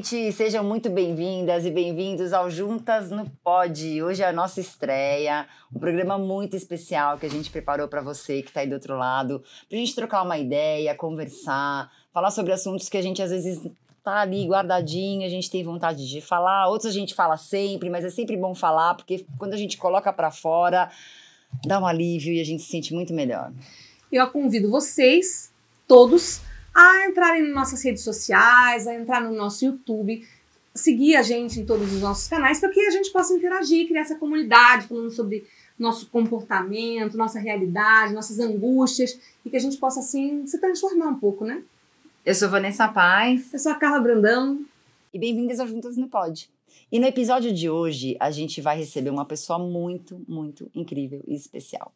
gente! Sejam muito bem-vindas e bem-vindos ao Juntas no Pod. Hoje é a nossa estreia, um programa muito especial que a gente preparou para você que está aí do outro lado, para a gente trocar uma ideia, conversar, falar sobre assuntos que a gente às vezes tá ali guardadinho, a gente tem vontade de falar, outros a gente fala sempre, mas é sempre bom falar, porque quando a gente coloca para fora, dá um alívio e a gente se sente muito melhor. Eu convido vocês, todos, a entrarem nas nossas redes sociais, a entrar no nosso YouTube, seguir a gente em todos os nossos canais para que a gente possa interagir, criar essa comunidade falando sobre nosso comportamento, nossa realidade, nossas angústias e que a gente possa assim se transformar um pouco, né? Eu sou Vanessa Paz. Eu sou a Carla Brandão. E bem-vindas ao Juntas no Pod. E no episódio de hoje, a gente vai receber uma pessoa muito, muito incrível e especial.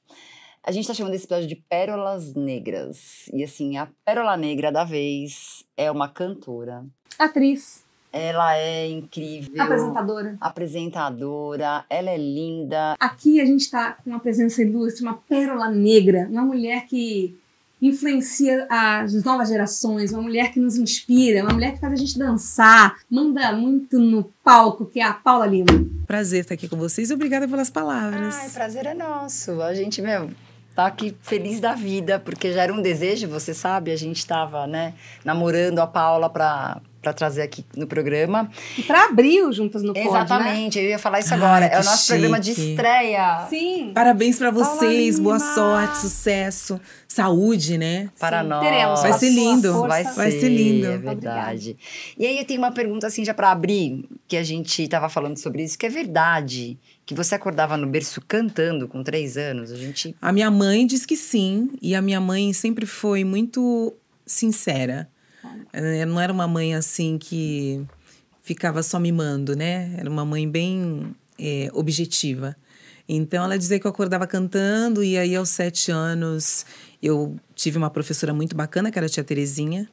A gente tá chamando esse episódio de Pérolas Negras. E assim, a pérola negra da vez é uma cantora. Atriz. Ela é incrível. Apresentadora. Apresentadora. Ela é linda. Aqui a gente tá com uma presença ilustre, uma pérola negra. Uma mulher que influencia as novas gerações, uma mulher que nos inspira, uma mulher que faz a gente dançar, manda muito no palco, que é a Paula Lima. Prazer estar aqui com vocês e obrigada pelas palavras. Ai, prazer é nosso. A gente, meu, tá aqui feliz da vida, porque já era um desejo, você sabe, a gente estava, né, namorando a Paula para para trazer aqui no programa. E para abrir o Juntas no Pod, Exatamente, né? eu ia falar isso agora. Ai, é o nosso chique. programa de estreia. Sim. Parabéns para vocês, Paula boa sorte, sucesso, saúde, né? Para Sim, nós. teremos. Vai ser lindo. Vai, Vai ser lindo. É verdade. E aí eu tenho uma pergunta assim já para abrir, que a gente estava falando sobre isso, que é verdade que você acordava no berço cantando com três anos? A gente A minha mãe diz que sim, e a minha mãe sempre foi muito sincera. Ela não era uma mãe assim que ficava só mimando, né? Era uma mãe bem é, objetiva. Então ela dizia que eu acordava cantando, e aí aos sete anos eu tive uma professora muito bacana, que era a tia Terezinha,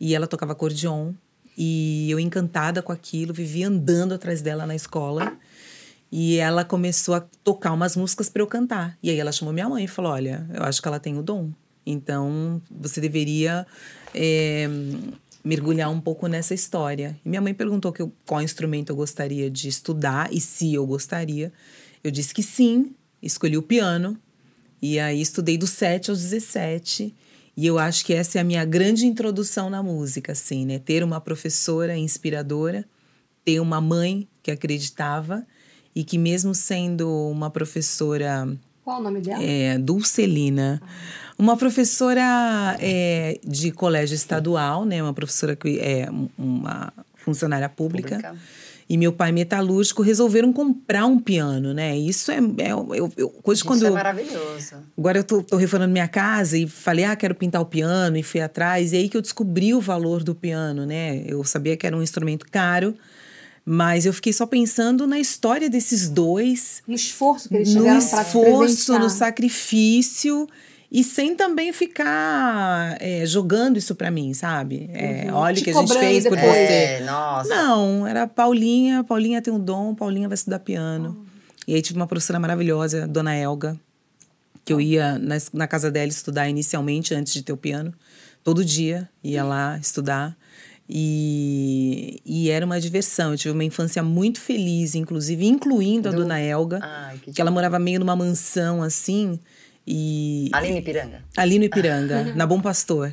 e ela tocava acordeon. E eu, encantada com aquilo, vivia andando atrás dela na escola. E ela começou a tocar umas músicas para eu cantar. E aí ela chamou minha mãe e falou: Olha, eu acho que ela tem o dom. Então você deveria é, mergulhar um pouco nessa história. E minha mãe perguntou eu- qual instrumento eu gostaria de estudar e se eu gostaria. Eu disse que sim, escolhi o piano. E aí estudei dos 7 aos 17. E eu acho que essa é a minha grande introdução na música, assim, né? Ter uma professora inspiradora, ter uma mãe que acreditava e que mesmo sendo uma professora Qual o nome dela? é, Dulcelina, uma professora é, de colégio estadual, né? Uma professora que é um- uma funcionária pública. Pública. E meu pai metalúrgico resolveram comprar um piano, né? Isso é, é eu, eu, coisa isso quando é eu- maravilhoso. Agora eu tô, tô reformando minha casa e falei, ah, quero pintar o piano e fui atrás. E aí que eu descobri o valor do piano, né? Eu sabia que era um instrumento caro, mas eu fiquei só pensando na história desses dois, No esforço que eles no tiveram para esforço, no sacrifício e sem também ficar é, jogando isso pra mim, sabe? É, Uhum. Olha o que a gente fez por depois. você. É, nossa. Não, era Paulinha, Paulinha tem um dom, Paulinha vai estudar piano. E aí tive uma professora maravilhosa, Dona Elga, que eu ia na, na casa dela estudar inicialmente, antes de ter o piano. Todo dia ia lá estudar. E, e era uma diversão. Eu tive uma infância muito feliz, inclusive, incluindo a Do- Dona Elga, Ai, que que ela morava meio numa mansão assim. E Aline Piranga. ali no Ipiranga, na Bom Pastor.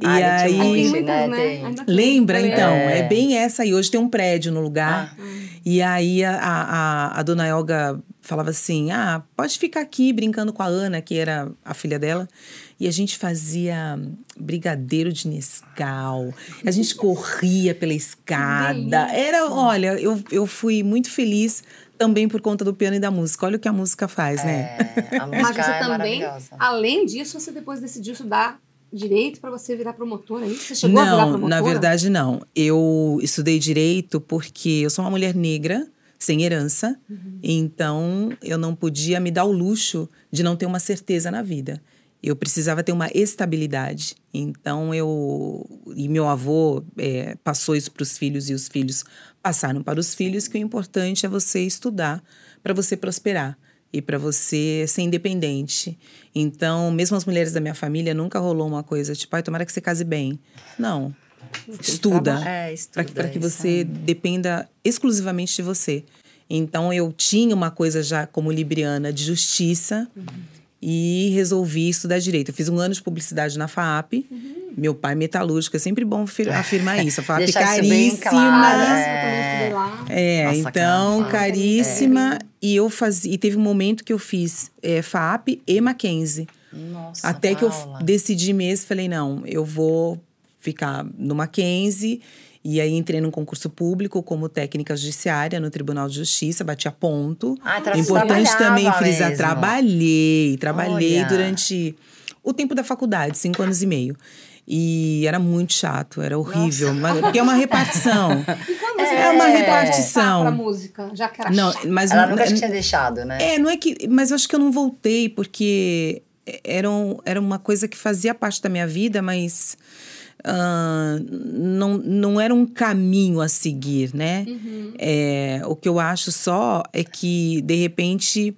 E Ah, tinha um aí. Tem né? né? Tem. Ainda tem. Lembra, lembro. então? É. É. bem essa aí. Hoje tem um prédio no lugar. E aí a, a, a dona Elga falava assim: ah, pode ficar aqui brincando com a Ana, que era a filha dela. E a gente fazia brigadeiro de Nescau. A gente corria pela escada. Era, olha, eu, eu fui muito feliz também por conta do piano e da música. Olha o que a música faz, né? É, a Mas música você é também, além disso, você depois decidiu estudar direito para você virar promotora, é isso? Você chegou a virar Não, promotora? na verdade não. Eu estudei direito porque eu sou uma mulher negra, sem herança, então eu não podia me dar o luxo de não ter uma certeza na vida. Eu precisava ter uma estabilidade. Então eu. E meu avô é, passou isso para os filhos e os filhos passaram para os filhos, que o importante é você estudar para você prosperar e para você ser independente. Então, mesmo as mulheres da minha família, nunca rolou uma coisa tipo, ai, tomara que você case bem. Não. Estuda. É, estuda. Para que isso você aí. dependa exclusivamente de você. Então eu tinha uma coisa já como libriana de justiça e resolvi estudar direito. Eu fiz um ano de publicidade na FAP. Meu pai metalúrgico, é sempre bom afir- afirmar isso. Deixar isso bem caríssima. claro, é. eu. É, Nossa, então, cara, caríssima. E eu fazia. E teve um momento que eu fiz é, FAP e Mackenzie. Nossa, Até que eu Paula. decidi mesmo, falei, não, eu vou ficar no Mackenzie. E aí entrei num concurso público como técnica judiciária no Tribunal de Justiça, bati a ponto. Ah, tra- Importante também frisar, mesmo. trabalhei, trabalhei Olha. durante o tempo da faculdade, cinco anos e meio. E era muito chato, era horrível, mas- porque é uma repartição. E quando você É uma repartição. pra música, já que era Não, chato? mas Ela não- nunca tinha deixado, né? é, não é que. Mas eu acho que eu não voltei, porque era, um- era uma coisa que fazia parte da minha vida, mas. ah, não, não era um caminho a seguir, né? É, o que eu acho só é que, de repente,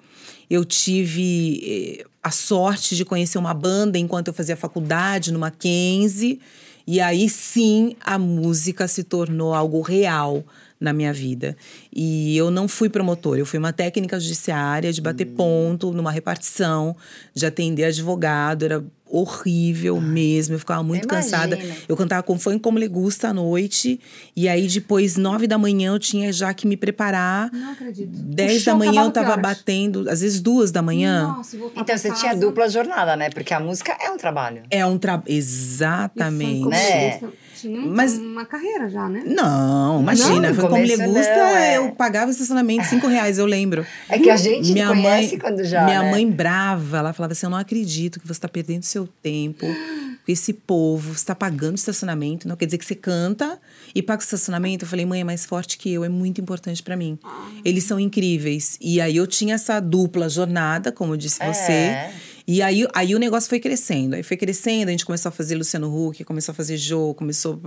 eu tive eh, a sorte de conhecer uma banda enquanto eu fazia faculdade no Mackenzie. E aí sim a música se tornou algo real na minha vida. E eu não fui promotora, eu fui uma técnica judiciária de bater ponto numa repartição, de atender advogado, era horrível mesmo, eu ficava muito cansada. Imagino. Eu cantava com fã como legusta à noite, e aí depois, nove da manhã, eu tinha já que me preparar. Não acredito. 10 da manhã eu tava batendo, às vezes duas da manhã. Nossa, voltar Então você casa. tinha dupla jornada, né? Porque a música é um trabalho. É um trabalho. Exatamente. Né? Tinha Mas- uma carreira já, né? Não, imagina, no foi como legusta, não, é. eu pagava estacionamento cinco reais, eu lembro. É que a gente minha conhece mãe, quando já. minha né? mãe brava, ela falava assim: eu não acredito que você está perdendo seu tempo com esse povo, você está pagando estacionamento, não quer dizer que você canta e paga o estacionamento. Eu falei, mãe, é mais forte que eu, é muito importante para mim. Eles são incríveis. E aí eu tinha essa dupla jornada, como disse É. você. E aí, aí o negócio foi crescendo. Aí foi crescendo, a gente começou a fazer Luciano Huck, começou a fazer Jô, começou.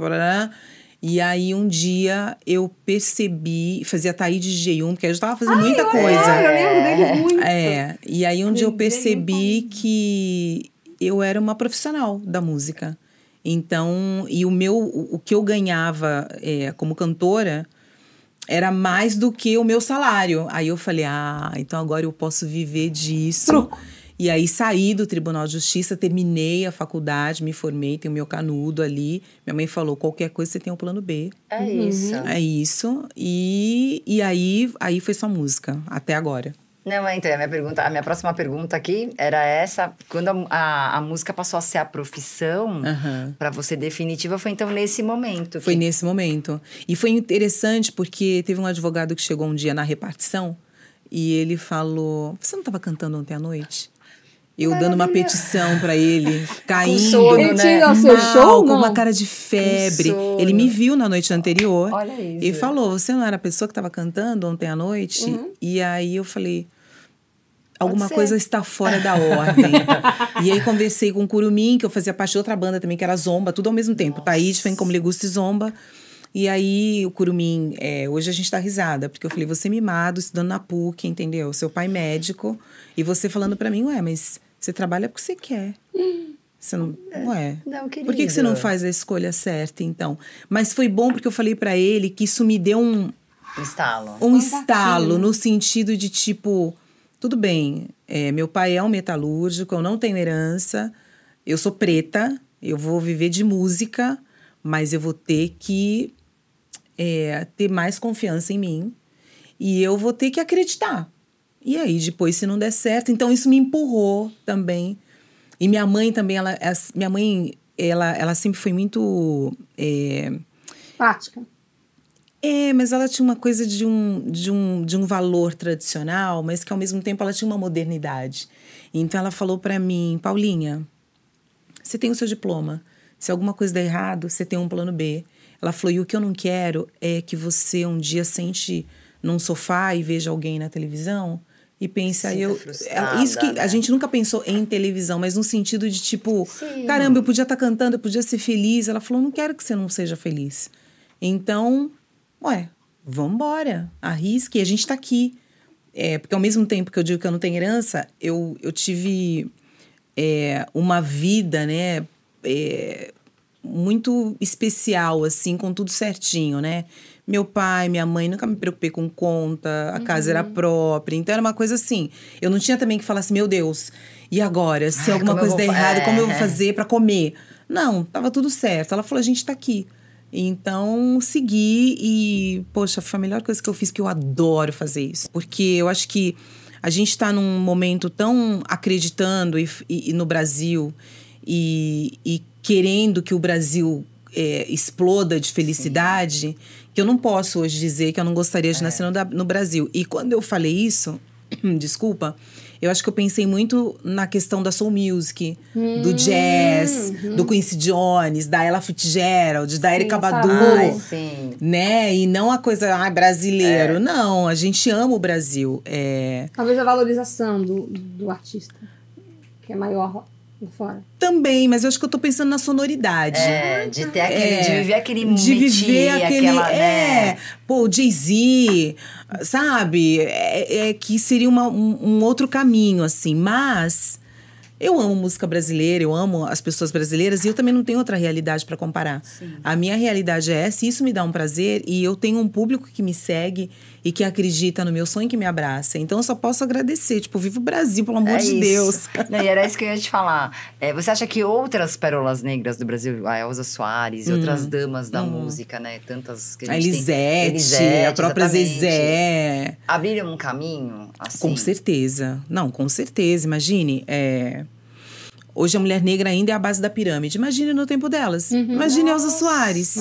E aí um dia eu percebi, fazia Taíde de G1, porque eu já tava fazendo muita coisa. Ah, eu lembro deles muito. É, e aí um dia eu Lembrei percebi que eu era uma profissional da música. Então, e o meu, o o que eu ganhava é, como cantora era mais do que o meu salário. Aí eu falei, ah, então agora eu posso viver disso. Truco. E aí saí do Tribunal de Justiça, terminei a faculdade, me formei, tenho meu canudo ali. Minha mãe falou, qualquer coisa você tem um plano B. É isso. É isso. E, e aí, aí foi só música, até agora. Não, é, então, a minha, pergunta, a minha próxima pergunta aqui era essa. Quando a, a, a música passou a ser a profissão, Aham. pra você definitiva, foi então nesse momento. Foi que- nesse momento. E foi interessante porque teve um advogado que chegou um dia na repartição e ele falou: Você não estava cantando ontem à noite? Eu dando uma petição pra ele, caindo. sono, Ele né? tinha o seu mal, show, com uma cara de febre. sono. Ele me viu na noite anterior Olha isso. e falou: Você não era a pessoa que estava cantando ontem à noite? E aí eu falei: Alguma coisa está fora da ordem. e aí conversei com o Curumim, que eu fazia parte de outra banda também, que era Zomba, tudo ao mesmo tempo. Taíde, Fem Como Legusta e Zomba. E aí o Curumim, é, hoje a gente tá risada, porque eu falei, você mimado, estudando na PUC, entendeu? Seu pai médico, e você falando pra mim, ué, mas você trabalha porque você quer. Você não. Ué. Não, querido. Por que, que você não faz a escolha certa, então? Mas foi bom porque eu falei pra ele que isso me deu um, Estalo. um Um estalo no sentido de tipo, tudo bem, é, meu pai é um metalúrgico, eu não tenho herança, eu sou preta, eu vou viver de música, mas eu vou ter que é, ter mais confiança em mim e eu vou ter que acreditar. E aí, depois, se não der certo, então isso me empurrou também. E minha mãe também, ela, minha mãe, ela, ela sempre foi muito. é, Prática. é, mas ela tinha uma coisa de um, de, um, de um valor tradicional, mas que ao mesmo tempo ela tinha uma modernidade. Então ela falou pra mim, Paulinha, você tem o seu diploma. Se alguma coisa der errado, você tem um plano B. Ela falou, e o que eu não quero é que você um dia sente num sofá e veja alguém na televisão e Sinta eu. frustrada, Ela- Isso que né? a gente nunca pensou em televisão, mas no sentido de tipo, Sim. caramba, eu podia estar cantando, eu podia ser feliz. Ela falou, não quero que você não seja feliz. Então, ué, vambora, arrisque, a gente tá aqui. É, porque ao mesmo tempo que eu digo que eu não tenho herança, eu, eu tive é, uma vida, né, é, muito especial, assim, com tudo certinho, né? Meu pai, minha mãe, nunca me preocupei com conta, a casa era própria. Então era uma coisa assim. Eu não tinha também que falar assim, meu Deus, e agora? Se Ai, alguma coisa der errado, como eu vou é. fazer pra comer? Não, tava tudo certo. Ela falou, a gente tá aqui. Então, segui e, poxa, foi a melhor coisa que eu fiz, que eu adoro fazer isso. Porque eu acho que a gente está num momento tão acreditando e, e- e no Brasil e, e querendo que o Brasil é, exploda de felicidade, que eu não posso hoje dizer que eu não gostaria de nascer no, no Brasil. E quando eu falei isso, desculpa, eu acho que eu pensei muito na questão da soul music, do jazz, do Quincy Jones, da Ella Fitzgerald, da Erika Badu né? E não a coisa, ah, brasileiro. Não, a gente ama o Brasil. É, Talvez a valorização do, do artista, que é maior fora. também, mas eu acho que eu tô pensando na sonoridade. É, de ter aquele, É, de viver aquele de viver aquele. aquela, é, né? pô, o Jay-Z, sabe? É, é que seria uma- um, um outro caminho, assim. Mas eu amo música brasileira, eu amo as pessoas brasileiras e eu também não tenho outra realidade para comparar. A minha realidade é essa, e isso me dá um prazer e eu tenho um público que me segue e que acredita no meu sonho e que me abraça. Então eu só posso agradecer. Tipo, viva o Brasil, pelo amor É de isso. Deus. Não, e era isso que eu ia te falar. É, você acha que outras pérolas negras do Brasil, a Elza Soares e outras damas da música, né? Tantas que a Hum. A. Elisete, Elisete, a própria exatamente. Zezé. Abriram um caminho, assim? Com certeza. Não, com certeza. Imagine, é, hoje a mulher negra ainda é a base da pirâmide. Imagine no tempo delas. Imagine Elza Soares,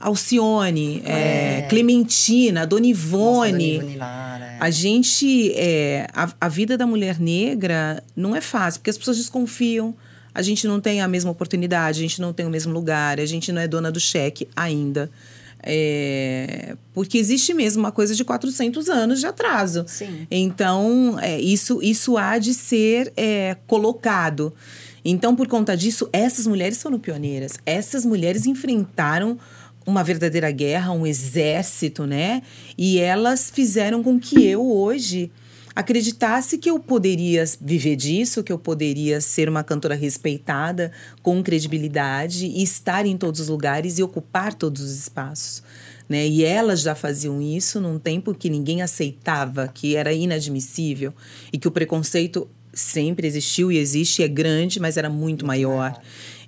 Alcione, é, Clementina, Dona Nossa, Ivone. Dona Ivone Lara, é. A gente, é, a, a vida da mulher negra não é fácil, porque as pessoas desconfiam. A gente não tem a mesma oportunidade, a gente não tem o mesmo lugar, a gente não é dona do cheque ainda. É, porque existe mesmo uma coisa de 400 anos de atraso. Sim. Então, é, isso, isso há de ser é, colocado. Então, por conta disso, essas mulheres foram pioneiras. Essas mulheres enfrentaram uma verdadeira guerra, um exército, né? E elas fizeram com que eu hoje acreditasse que eu poderia viver disso, que eu poderia ser uma cantora respeitada, com credibilidade e estar em todos os lugares e ocupar todos os espaços. Né? E elas já faziam isso num tempo que ninguém aceitava, que era inadmissível e que o preconceito sempre existiu e existe, é grande, mas era muito maior.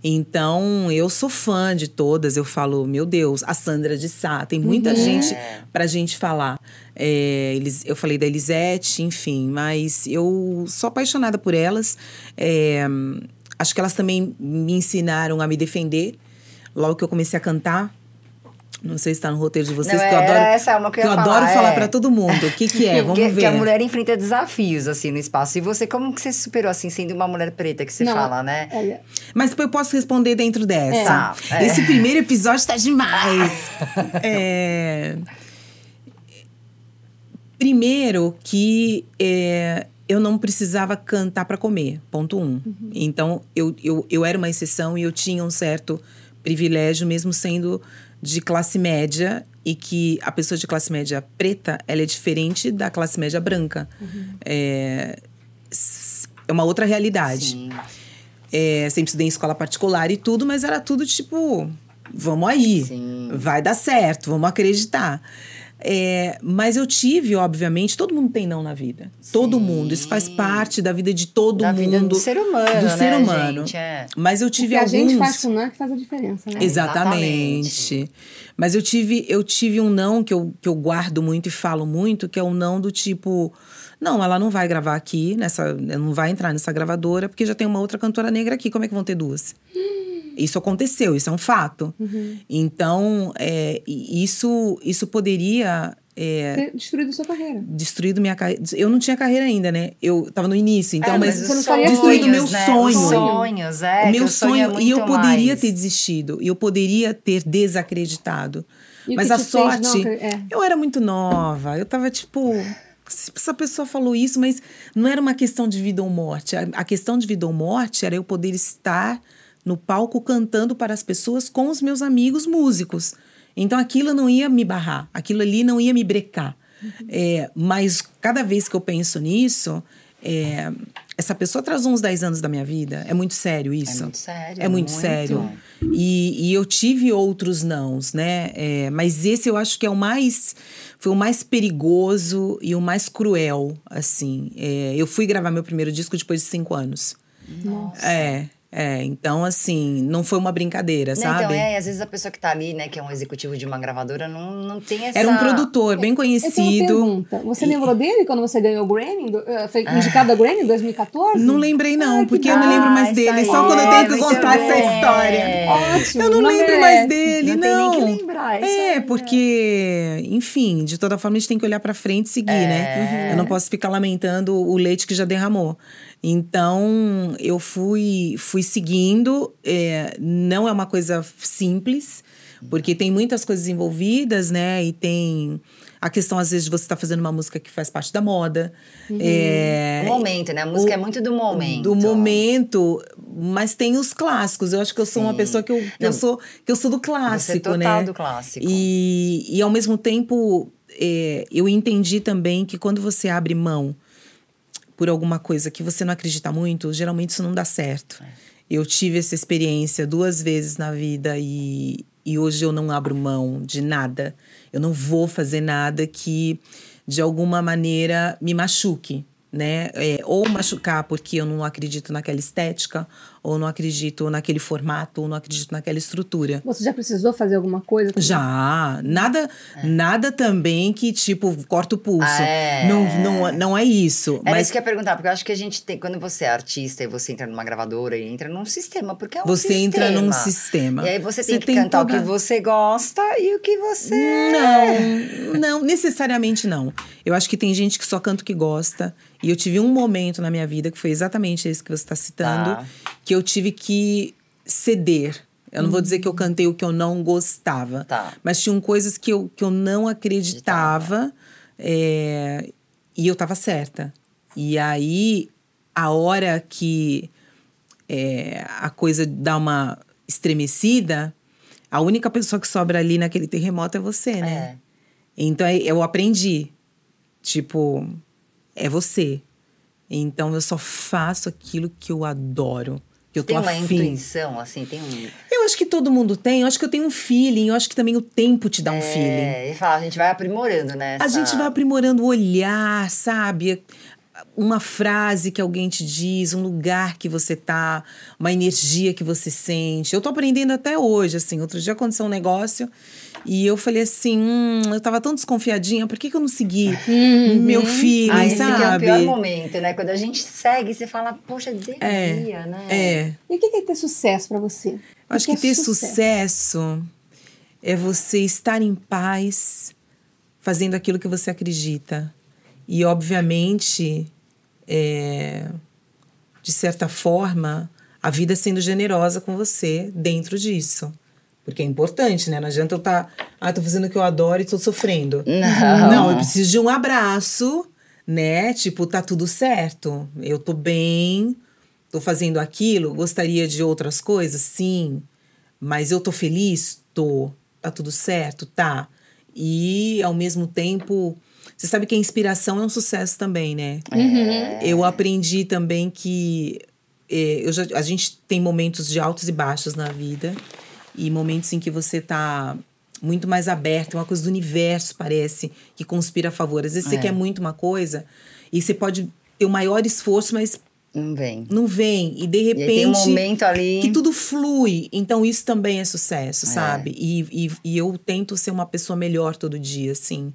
Então, eu sou fã de todas. Eu falo, meu Deus, a Sandra de Sá, tem muita gente pra gente falar. É, eles, eu falei da Elisete, enfim, mas eu sou apaixonada por elas. É, acho que elas também me ensinaram a me defender. Logo que eu comecei a cantar, não sei se está no roteiro de vocês, Não, que eu adoro, essa uma que eu adoro falar, falar é. pra todo mundo. O que, que é? Vamos que, ver. que a mulher enfrenta desafios, assim, no espaço. E você, como que você se superou, assim, sendo uma mulher preta que você Não, fala, né? Olha, Mas eu posso responder dentro dessa. Tá, é. Esse primeiro episódio tá demais. É, Primeiro que é, eu não precisava cantar para comer, ponto um. Então, eu, eu, eu era uma exceção e eu tinha um certo privilégio, mesmo sendo de classe média, e que a pessoa de classe média preta, ela é diferente da classe média branca. É, s- é uma outra realidade. Sim. É, sempre estudei em escola particular e tudo, mas era tudo tipo, vamos aí, Sim. vai dar certo, vamos acreditar. É, mas eu tive, obviamente, todo mundo tem não na vida. Todo Sim. mundo. Isso faz parte da vida de todo Da mundo. vida do ser humano, do né, ser humano. gente? É. Mas eu tive que a alguns. gente faz com não é que faz a diferença, né? Exatamente. Mas eu tive, eu tive um não que eu, que eu guardo muito e falo muito, que é um não do tipo. Não, ela não vai gravar aqui, nessa, não vai entrar nessa gravadora, porque já tem uma outra cantora negra aqui. Como é que vão ter duas? Isso aconteceu, isso é um fato. Então, é, isso, isso poderia é, Ter destruído sua carreira. destruído minha carreira. Eu não tinha carreira ainda, né? Eu tava no início, então, É, mas, você não destruído sonhos, meu né? sonho. Os sonhos, é. meu sonho, é e eu poderia mais. ter desistido, e eu poderia ter desacreditado. E Mas a não sorte, acre- é. eu era muito nova, eu tava tipo. Essa pessoa falou isso, mas não era uma questão de vida ou morte. A questão de vida ou morte era eu poder estar no palco cantando para as pessoas com os meus amigos músicos. Então aquilo não ia me barrar, aquilo ali não ia me brecar. É, mas cada vez que eu penso nisso, é, essa pessoa atrasou uns 10 anos da minha vida. É muito sério isso. muito sério, É muito, muito. sério. E, e eu tive outros nãos, né? É, mas esse eu acho que é o mais. Foi o mais perigoso e o mais cruel, assim. É, eu fui gravar meu primeiro disco depois de cinco anos. Nossa. É. É, então assim, não foi uma brincadeira, Né, sabe? Então, é, e às vezes a pessoa que tá ali, né, que é um executivo de uma gravadora, não, não tem essa. Era um produtor bem Eu tenho uma conhecido. Você lembrou dele quando você ganhou o Grammy? eh, Foi indicado ao Grammy em 2014? Não lembrei, não, porque eu não lembro mais Ah, dele. isso Só aí. quando eu É, tenho que contar essa bem. história. Ótimo. Eu não lembro merece. mais dele, Não tem nem que não. lembrar. É, aí, porque, enfim, de toda forma a gente tem que olhar pra frente e seguir, É. né? Eu não posso ficar lamentando o leite que já derramou. Então, eu fui, fui seguindo. é, não é uma coisa simples, porque tem muitas coisas envolvidas, né? E tem a questão, às vezes, de você estar fazendo uma música que faz parte da moda. É, O momento, né? A música é muito do momento. do momento, mas tem os clássicos. Eu acho que eu sou uma Sim. pessoa que eu, que Não, eu sou que eu sou do Você é clássico, total né? do clássico. E, e ao mesmo tempo, é, eu entendi também que quando você abre mão por alguma coisa que você não acredita muito, geralmente isso não dá certo. É. Eu tive essa experiência duas vezes na vida e, e hoje eu não abro mão de nada. Eu não vou fazer nada que, de alguma maneira, me machuque. Né? É, ou machucar porque eu não acredito naquela estética, ou não acredito naquele formato, ou não acredito naquela estrutura. Você já precisou fazer alguma coisa? Já, nada, nada também que tipo corta o pulso. Ah, é. Não, não, não é isso. Era mas isso que eu ia perguntar, porque eu acho que a gente tem. Quando você é artista e você entra numa gravadora e entra num sistema, porque é um você sistema. entra num sistema. E aí você tem que tem cantar o toda- que você gosta e o que você. Não, não, necessariamente não. Eu acho que tem gente que só canta o que gosta. E eu tive um momento na minha vida que foi exatamente esse que você está citando, Tá. que eu tive que ceder. Eu não vou dizer que eu cantei o que eu não gostava. Tá. Mas tinham coisas que eu, que eu não acreditava. é, e eu estava certa. E aí, a hora que é, a coisa dá uma estremecida, a única pessoa que sobra ali naquele terremoto é você, né? É. Então é- eu aprendi. Tipo, é você. Então eu só faço aquilo que eu adoro. Que eu tô Tem uma afim. intuição, assim, tem um. Eu acho que todo mundo tem, eu acho que eu tenho um feeling, eu acho que também o tempo te dá um feeling. É, e fala, a gente vai aprimorando, né? A gente vai aprimorando o olhar, sabe? Uma frase que alguém te diz, um lugar que você tá, uma energia que você sente. Eu tô aprendendo até hoje, assim. Outro dia aconteceu um negócio e eu falei assim: hum, eu tava tão desconfiadinha, por que, que eu não segui meu feeling, Ah, esse que é o sabe? pior momento, né? Quando a gente segue, você fala, poxa, devia, né? É. E o que é ter sucesso pra você? Eu acho que é ter sucesso é você estar em paz fazendo aquilo que você acredita. E, obviamente, é, de certa forma, a vida sendo generosa com você dentro disso. Porque é importante, né? Não adianta eu estar. ah, tô fazendo o que eu adoro e tô sofrendo. Não. Não, eu preciso de um abraço, né? Tipo, tá tudo certo. Eu tô bem, tô fazendo aquilo. Gostaria de outras coisas? Sim. Mas eu tô feliz? Tô. Tá tudo certo? Tá. E, ao mesmo tempo, você sabe que a inspiração é um sucesso também, né? Eu aprendi também que eh, eu já, a gente tem momentos de altos e baixos na vida e momentos em que você tá muito mais aberto, é uma coisa do universo, parece, que conspira a favor. Às vezes você É. quer muito uma coisa e você pode ter o maior esforço, mas Não vem. não vem. E de E repente tem um momento ali. que tudo flui. Então, isso também é sucesso, É. sabe? E, e, e eu tento ser uma pessoa melhor todo dia, assim.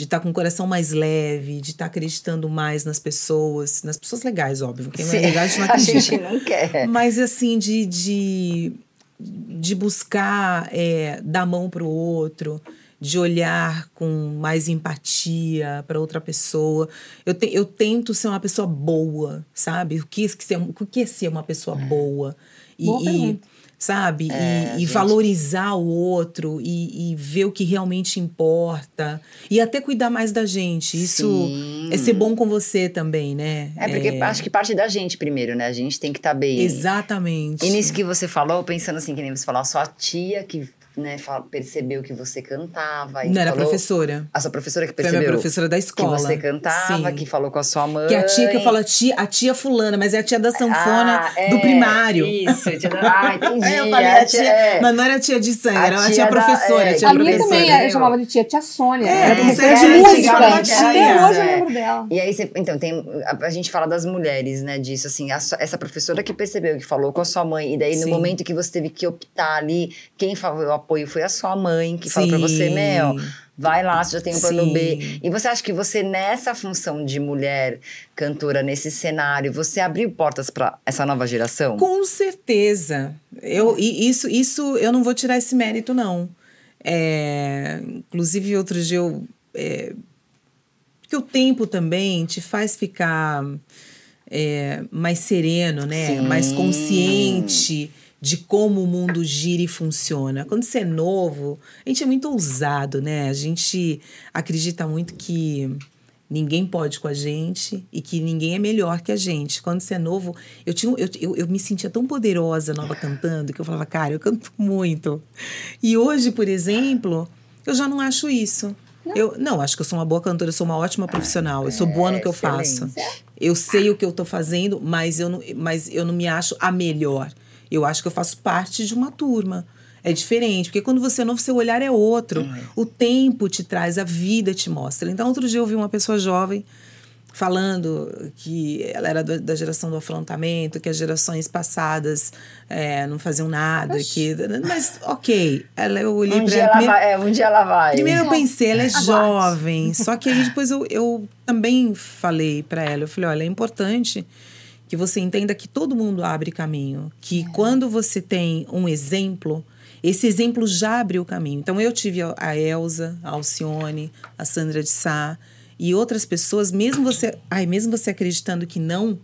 De estar com o coração mais leve, de estar acreditando mais nas pessoas. Nas pessoas legais, óbvio. Quem não é legal, a gente não a acredita. gente não quer. Mas, assim, de, de, de buscar é, dar a mão para o outro, de olhar com mais empatia para outra pessoa. Eu, te- eu tento ser uma pessoa boa, sabe? O que, é ser, o que é ser uma pessoa boa? E, Boa e, pergunta. Sabe? É, e, e valorizar o outro e, e ver o que realmente importa. E até cuidar mais da gente. Isso Sim. é ser bom com você também, né? É porque acho que parte da gente primeiro, né? A gente tem que estar bem. Exatamente. E nisso que você falou, pensando assim, que nem você falou, a sua tia que né, percebeu que você cantava. e Não era professora. A sua professora que Foi a percebeu minha professora da que escola. você cantava, Sim. que falou com a sua mãe. Que a tia que eu falo, a tia, a tia fulana, mas é a tia da sanfona Ah, é, do primário. Isso, tia da... Ah, entendi. Aí eu falei, é a tia, é. mas não era a tia de sangue, A era a tia tia da- professora, é, a tia A minha professora. também, eu chamava de tia, tia Sônia. É, era professora é, de música. Até hoje eu é. lembro dela. E aí, você, então, tem, a, a gente fala das mulheres, né, disso, assim, a essa professora que percebeu, que falou com a sua mãe, e daí no momento que você teve que optar ali, quem falou apoio foi a sua mãe, que falou pra você, Sim. Mel, vai lá, você já tem um plano B. Sim. E você acha que você, nessa função de mulher cantora, nesse cenário, você abriu portas pra essa nova geração? Com certeza. Eu, isso, isso eu não vou tirar esse mérito, não. É, inclusive, outro dia eu. É, porque o tempo também te faz ficar é, mais sereno, né? Sim. Mais consciente de como o mundo gira e funciona. Quando você é novo, a gente é muito ousado, né? A gente acredita muito que ninguém pode com a gente e que ninguém é melhor que a gente. Quando você é novo, eu, tinha, eu, eu, eu me sentia tão poderosa nova cantando que eu falava, cara, eu canto muito. E hoje, por exemplo, eu já não acho isso. Eu, não, acho que eu sou uma boa cantora, eu sou uma ótima profissional, eu sou boa no que eu faço. Eu sei o que eu tô fazendo, mas eu não, mas eu não me acho a melhor. Eu acho que eu faço parte de uma turma. É diferente, porque quando você é novo, seu olhar é outro. O tempo te traz, a vida te mostra. Então, outro dia eu vi uma pessoa jovem falando que ela era da, da geração do afrontamento, que as gerações passadas é, não faziam nada. Que, mas, ok. Ela, eu olhei Um pra dia, ela. ela primeiro- vai, é, um dia ela vai. Primeiro eu pensei, ela é Aguarde. jovem. Só que aí depois eu, eu também falei pra ela, eu falei, olha, é importante que você entenda que todo mundo abre caminho, que quando você tem um exemplo, esse exemplo já abre o caminho. Então eu tive a- Elsa, a Alcione, a Sandra de Sá e outras pessoas, mesmo você, ai, mesmo você acreditando que não,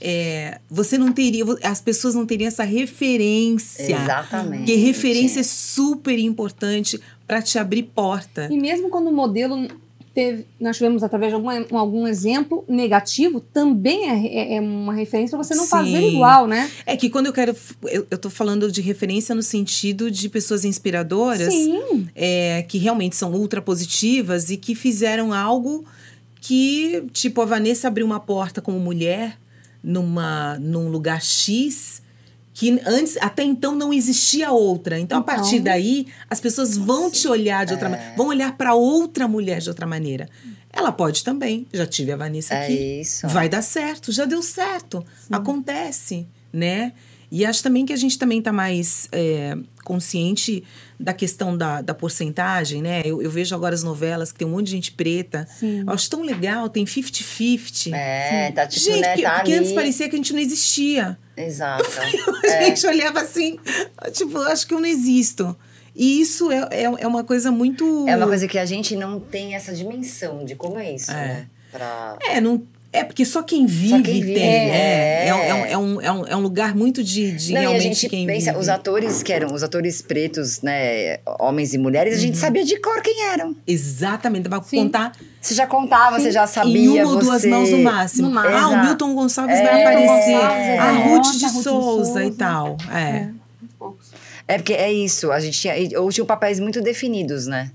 é, você não teria, as pessoas não teriam essa referência. Exatamente. Porque referência é super importante para te abrir porta. E mesmo quando o modelo teve, nós tivemos através de algum, algum exemplo negativo, também é, é- é uma referência para você não Sim. fazer igual, né? É que quando eu quero. Eu, eu tô falando de referência no sentido de pessoas inspiradoras Sim. é, que realmente são ultra positivas e que fizeram algo que, tipo, a Vanessa abriu uma porta como mulher numa, num lugar X que antes, até então, não existia outra. Então, a Então. partir daí, as pessoas vão te olhar de outra É. maneira, vão olhar para outra mulher de outra maneira. Ela pode também. Já tive a Vanessa É aqui. isso. Vai dar certo, já deu certo. Acontece, né? E acho também que a gente também está mais é, consciente da questão da, da porcentagem, né? Eu, eu vejo agora as novelas que tem um monte de gente preta. Sim. Eu acho tão legal, tem 50-50. É, tá tipo, gente, né, porque, tá porque ali. antes parecia que a gente não existia. Exato. A gente olhava assim, tipo, acho que eu não existo. E isso é, é, é uma coisa muito. É uma coisa que a gente não tem essa dimensão de como é isso, É. né? Pra... É, não. É, porque só quem vive, quem vive, tem, né? é. É, um- é, um, é, um, é, um, é um lugar muito de, de Não, e a realmente gente quem pensa, vive. os atores que eram, os atores pretos, né, homens e mulheres, a Uhum. gente sabia de cor quem eram. Exatamente, dá pra Sim. contar Você já contava, você já sabia, em uma ou você... duas mãos no máximo. No máximo. Ah, o. Milton Gonçalves É, vai aparecer. Gonçalves, a é. Ruth Nossa, de a Ruth de Souza Souza. e tal. É. É porque é isso, a gente tinha, ou tinha papéis muito definidos, né,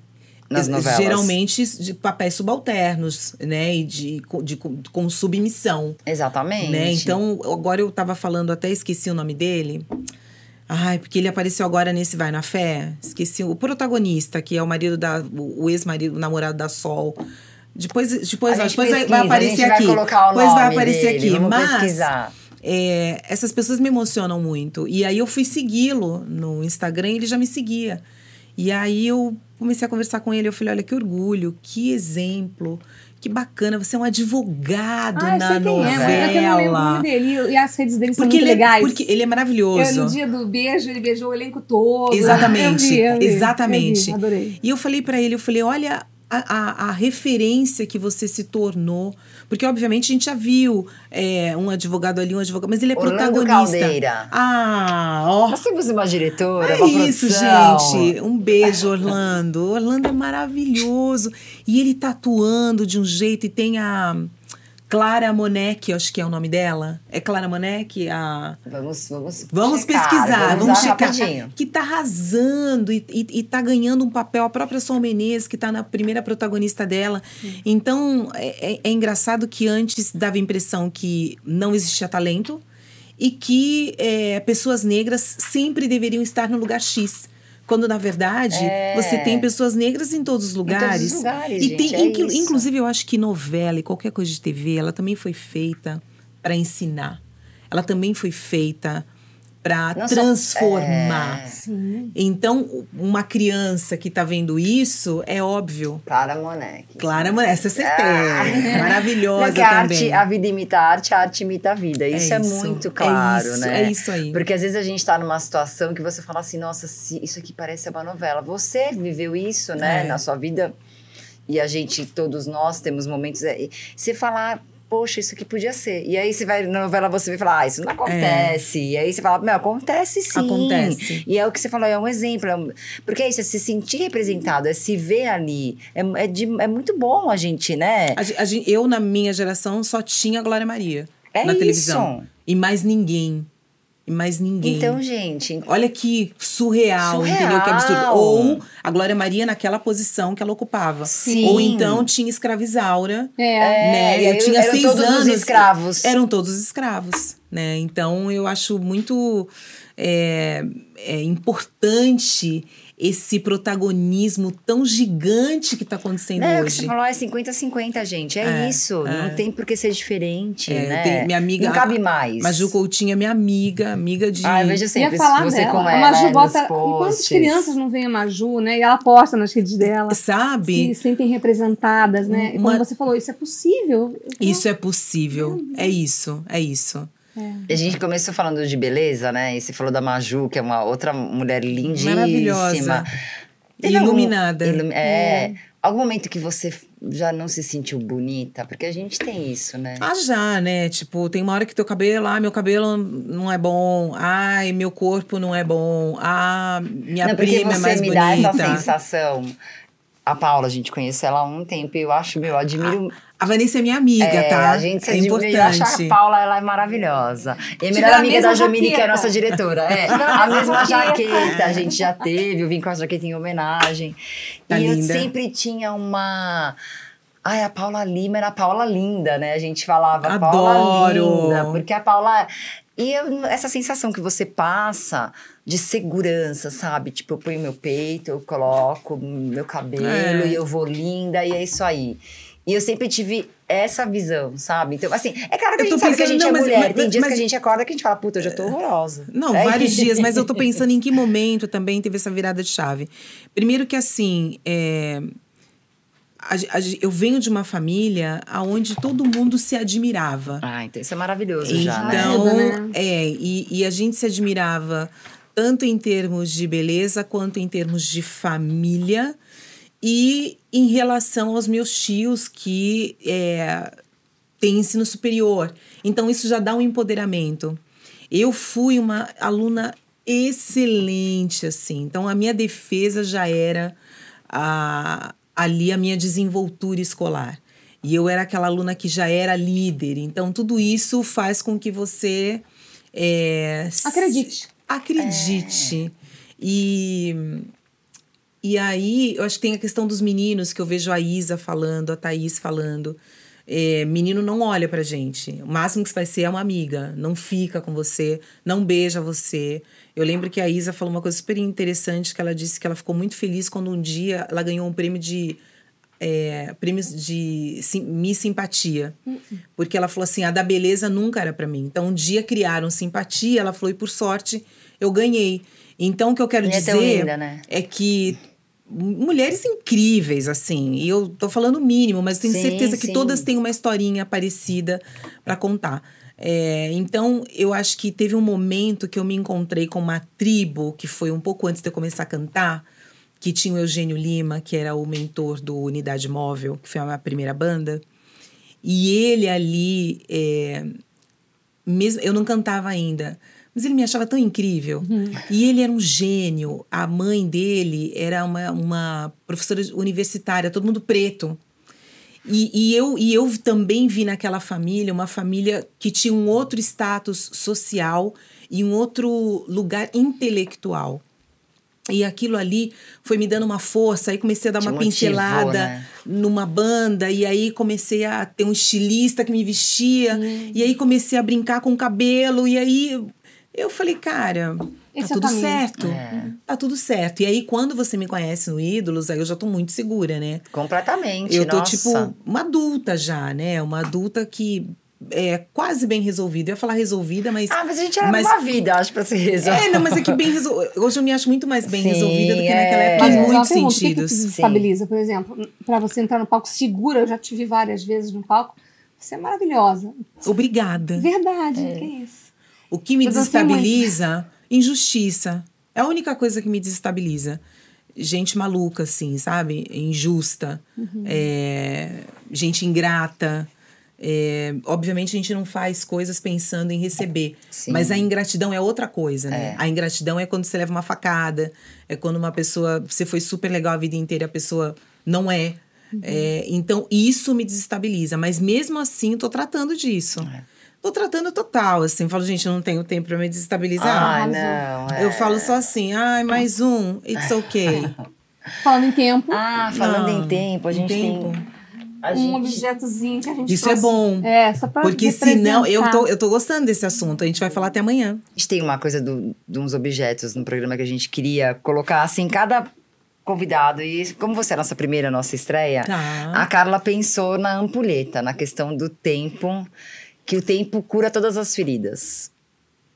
nas novelas. Geralmente de papéis subalternos, né? E de, de, com submissão. Exatamente. Né? Então, agora eu tava falando, até esqueci o nome dele. Ai, porque ele apareceu agora nesse Vai na Fé. Esqueci o protagonista, que é o marido da. o ex-marido, o namorado da Sol. Depois, depois, depois vai- pesquisa, vai aparecer aqui. vai depois vai aparecer dele, aqui. Mas pesquisar. é, essas pessoas me emocionam muito. E aí eu fui segui-lo no Instagram e ele já me seguia. E aí eu comecei a conversar com ele. Eu falei: olha, que orgulho, que exemplo, que bacana. Você é um advogado Ah, eu na quem é, eu não lembro novela. dele. E as redes dele são porque, muito ele é, legais. porque ele é Eu, maravilhoso. no dia do beijo, ele beijou o elenco todo. Exatamente, Eu vi, eu vi, exatamente. eu vi, adorei. E eu falei pra ele, eu falei, olha a, a, a referência que você se tornou. Porque, obviamente, a gente já viu é, um advogado ali, um advogado, mas ele é Orlando protagonista. Caldeira. Ah, ó. Nós temos uma diretora, É uma isso, produção. gente. Um beijo, Orlando. Orlando é maravilhoso. E ele tá atuando de um jeito e tem a. Clara Monek, acho que é o nome dela. É Clara Monek? A... Vamos, vamos, Vamos checar, pesquisar, vamos, usar checar. rapidinho. Que tá arrasando e, e, e tá ganhando um papel. A própria Sol Menezes, que tá na primeira protagonista dela. Então, é, é- é engraçado que antes dava a impressão que não existia talento e que é, pessoas negras sempre deveriam estar no lugar X. Quando, na verdade, É. você tem pessoas negras em todos os lugares. lugares, e gente, tem, é inclusive, eu acho que novela e qualquer coisa de TV, ela também foi feita para ensinar. Ela também foi feita para Não só- transformar. é. Então, uma criança que tá vendo isso, é óbvio. Clara Monek. Clara, Monet, essa você tem. Ah. Maravilhosa Não, que a, também. arte, a vida imita a arte, a arte imita a vida. Isso é, isso, muito é claro, isso, né? é isso aí. Porque às vezes a gente tá numa situação que você fala assim, nossa, se- isso aqui parece uma novela. Você viveu isso, né, É. na sua vida. E a gente, todos nós, temos momentos. é, Você falar, poxa, isso aqui podia ser. E aí você vai na novela, você vai falar, ah, isso não acontece. E aí você fala, meu, acontece sim. Acontece. E é o que você falou, é um exemplo. é um- Porque é isso, é se sentir representado, é se ver ali. É, é, de- é muito bom a gente, né? A a eu, na minha geração, só tinha a Glória Maria É na isso. televisão. E mais ninguém. E mais ninguém. Então, gente, Olha que surreal, Surreal. entendeu? Que absurdo. Ou a Glória Maria naquela posição que ela ocupava. Sim. Ou então tinha escravizaura. É. né? e Eu aí tinha eram seis todos os anos. escravos. Eram todos escravos, né? Então eu acho muito é, é importante esse protagonismo tão gigante que está acontecendo Né, o que você hoje. falou é 50-50, gente. É, É, isso. é. Não tem por que ser diferente, É, né? tem- minha amiga- Não cabe mais. Maju Coutinho é minha amiga, amiga de. Ah, eu vejo Ia sempre falar você dela. como a é, Maju né, bota. E quantas crianças não vem a Maju, né? E ela posta nas redes dela. Sabe? Se sentem representadas, né? E Uma- como você falou, isso é possível. Eu Isso é possível. É isso, é isso. A gente começou falando de beleza, né? E você falou da Maju, que é uma outra mulher lindíssima. Maravilhosa. Teve algum- Iluminada. Ilumi- é. Algum momento que você já não se sentiu bonita? Porque a gente tem isso, né? Ah, já, né? Tipo, tem uma hora que teu cabelo, ah, meu cabelo não é bom. Ai, meu corpo não é bom. Ah, minha não, porque prima é você mais me bonita. dá essa sensação. A Paula, a gente conhece ela há um tempo e eu acho, meu, eu admiro. A Vanessa é minha amiga, é, tá? A gente se é. Eu importante. a Paula, ela é maravilhosa. E a melhor amiga da Jamile, que é a nossa diretora. É, a mesma jaqueta. a gente já teve. Eu vim com a jaqueta em homenagem. Tá e eu linda. sempre tinha uma. Ai, a Paula Lima era a Paula Linda, né? A gente falava Adoro. Paula Linda, porque a Paula. E eu- essa sensação que você passa de segurança, sabe? Tipo, eu ponho meu peito, eu coloco meu cabelo É. e eu vou linda e é isso aí. E eu sempre tive essa visão, sabe? Então, assim, é claro que a Eu gente tô sabe que a gente não, é mas- mulher. mas- Tem dias mas- que a gente acorda que a gente fala, puta, eu já tô horrorosa. Não, É vários dias, mas eu tô pensando em que momento também teve essa virada de chave. Primeiro que assim, é, a- a- eu venho de uma família onde todo mundo se admirava. Ah, então isso é maravilhoso já, né? Então, né? é, e, e a gente se admirava tanto em termos de beleza quanto em termos de família e em relação aos meus tios que é, têm ensino superior. Então, isso já dá um empoderamento. Eu fui uma aluna excelente, assim. Então, a minha defesa já era a, ali a minha desenvoltura escolar. E eu era aquela aluna que já era líder. Então, tudo isso faz com que você. é, Acredite. Acredite. E. E aí, eu acho que tem a questão dos meninos, que eu vejo a Isa falando, a Thaís falando. É, menino não olha pra gente. O máximo que vai ser é uma amiga. Não fica com você, não beija você. Eu lembro que a Isa falou uma coisa super interessante, que ela disse que ela ficou muito feliz quando um dia ela ganhou um prêmio de... É, prêmios de sim, Miss Simpatia. Porque ela falou assim, a da beleza nunca era pra mim. Então, um dia criaram simpatia, ela falou, e por sorte, eu ganhei. Então, o que eu quero é dizer linda, né? é que mulheres incríveis, assim. E eu tô falando o mínimo, mas tenho Sim, certeza que sim. todas têm uma historinha parecida para contar. É, então, eu acho que teve um momento que eu me encontrei com uma tribo, que foi um pouco antes de eu começar a cantar, que tinha o Eugênio Lima, que era o mentor do Unidade Móvel, que foi a minha primeira banda. E ele ali, é, mesmo eu não cantava ainda, mas ele me achava tão incrível. E ele era um gênio. A mãe dele era uma, uma professora universitária, todo mundo preto. E, e, eu, e eu também vi naquela família uma família que tinha um outro status social e um outro lugar intelectual. E aquilo ali foi me dando uma força. Aí comecei a dar Te uma motivou, pincelada né? numa banda. E aí comecei a ter um estilista que me vestia. E aí comecei a brincar com o cabelo. E aí eu falei, cara, Esse tá é tudo caminho. certo. É. Tá tudo certo. E aí quando você me conhece no Ídolos, aí eu já tô muito segura, né? Completamente. Eu tô, nossa. tipo, uma adulta já, né? Uma adulta que é quase bem resolvida. Eu ia falar resolvida, mas. Ah, mas a gente leva mas- uma vida, acho, pra se resolver. É, não, mas é que bem resolvida. Hoje eu me acho muito mais bem Sim, resolvida do que é. naquela época, Mas em muitos pergunta, o que que sentidos. desestabiliza, por exemplo, para você entrar no palco segura, eu já te vi várias vezes no palco, você é maravilhosa. Obrigada. Verdade, que isso. O que me Eu desestabiliza, injustiça. É a única coisa que me desestabiliza. Gente maluca, assim, sabe? Injusta. Uhum. é, gente ingrata. É, obviamente a gente não faz coisas pensando em receber. Sim. Mas a ingratidão é outra coisa, É. né? A ingratidão é quando você leva uma facada, é quando uma pessoa. Você foi super legal a vida inteira e a pessoa não é. Uhum. É, então, isso me desestabiliza. Mas mesmo assim, tô tratando disso. Tô tratando total, assim. Falo, gente, eu não tenho tempo pra me desestabilizar. Ah, não. é. Eu falo só assim, ai, mais um, it's okay. Falando em tempo, Ah, falando Não, em tempo, a gente tempo. tem. A um gente... objetozinho que a gente Isso é bom. É, só pra Porque senão, eu tô, eu tô gostando desse assunto. A gente vai falar até amanhã. A gente tem uma coisa do- de uns objetos no programa que a gente queria colocar assim, cada convidado. E como você é a nossa primeira, nossa estreia, Tá. a Carla pensou na ampulheta, na questão do tempo, que o tempo cura todas as feridas.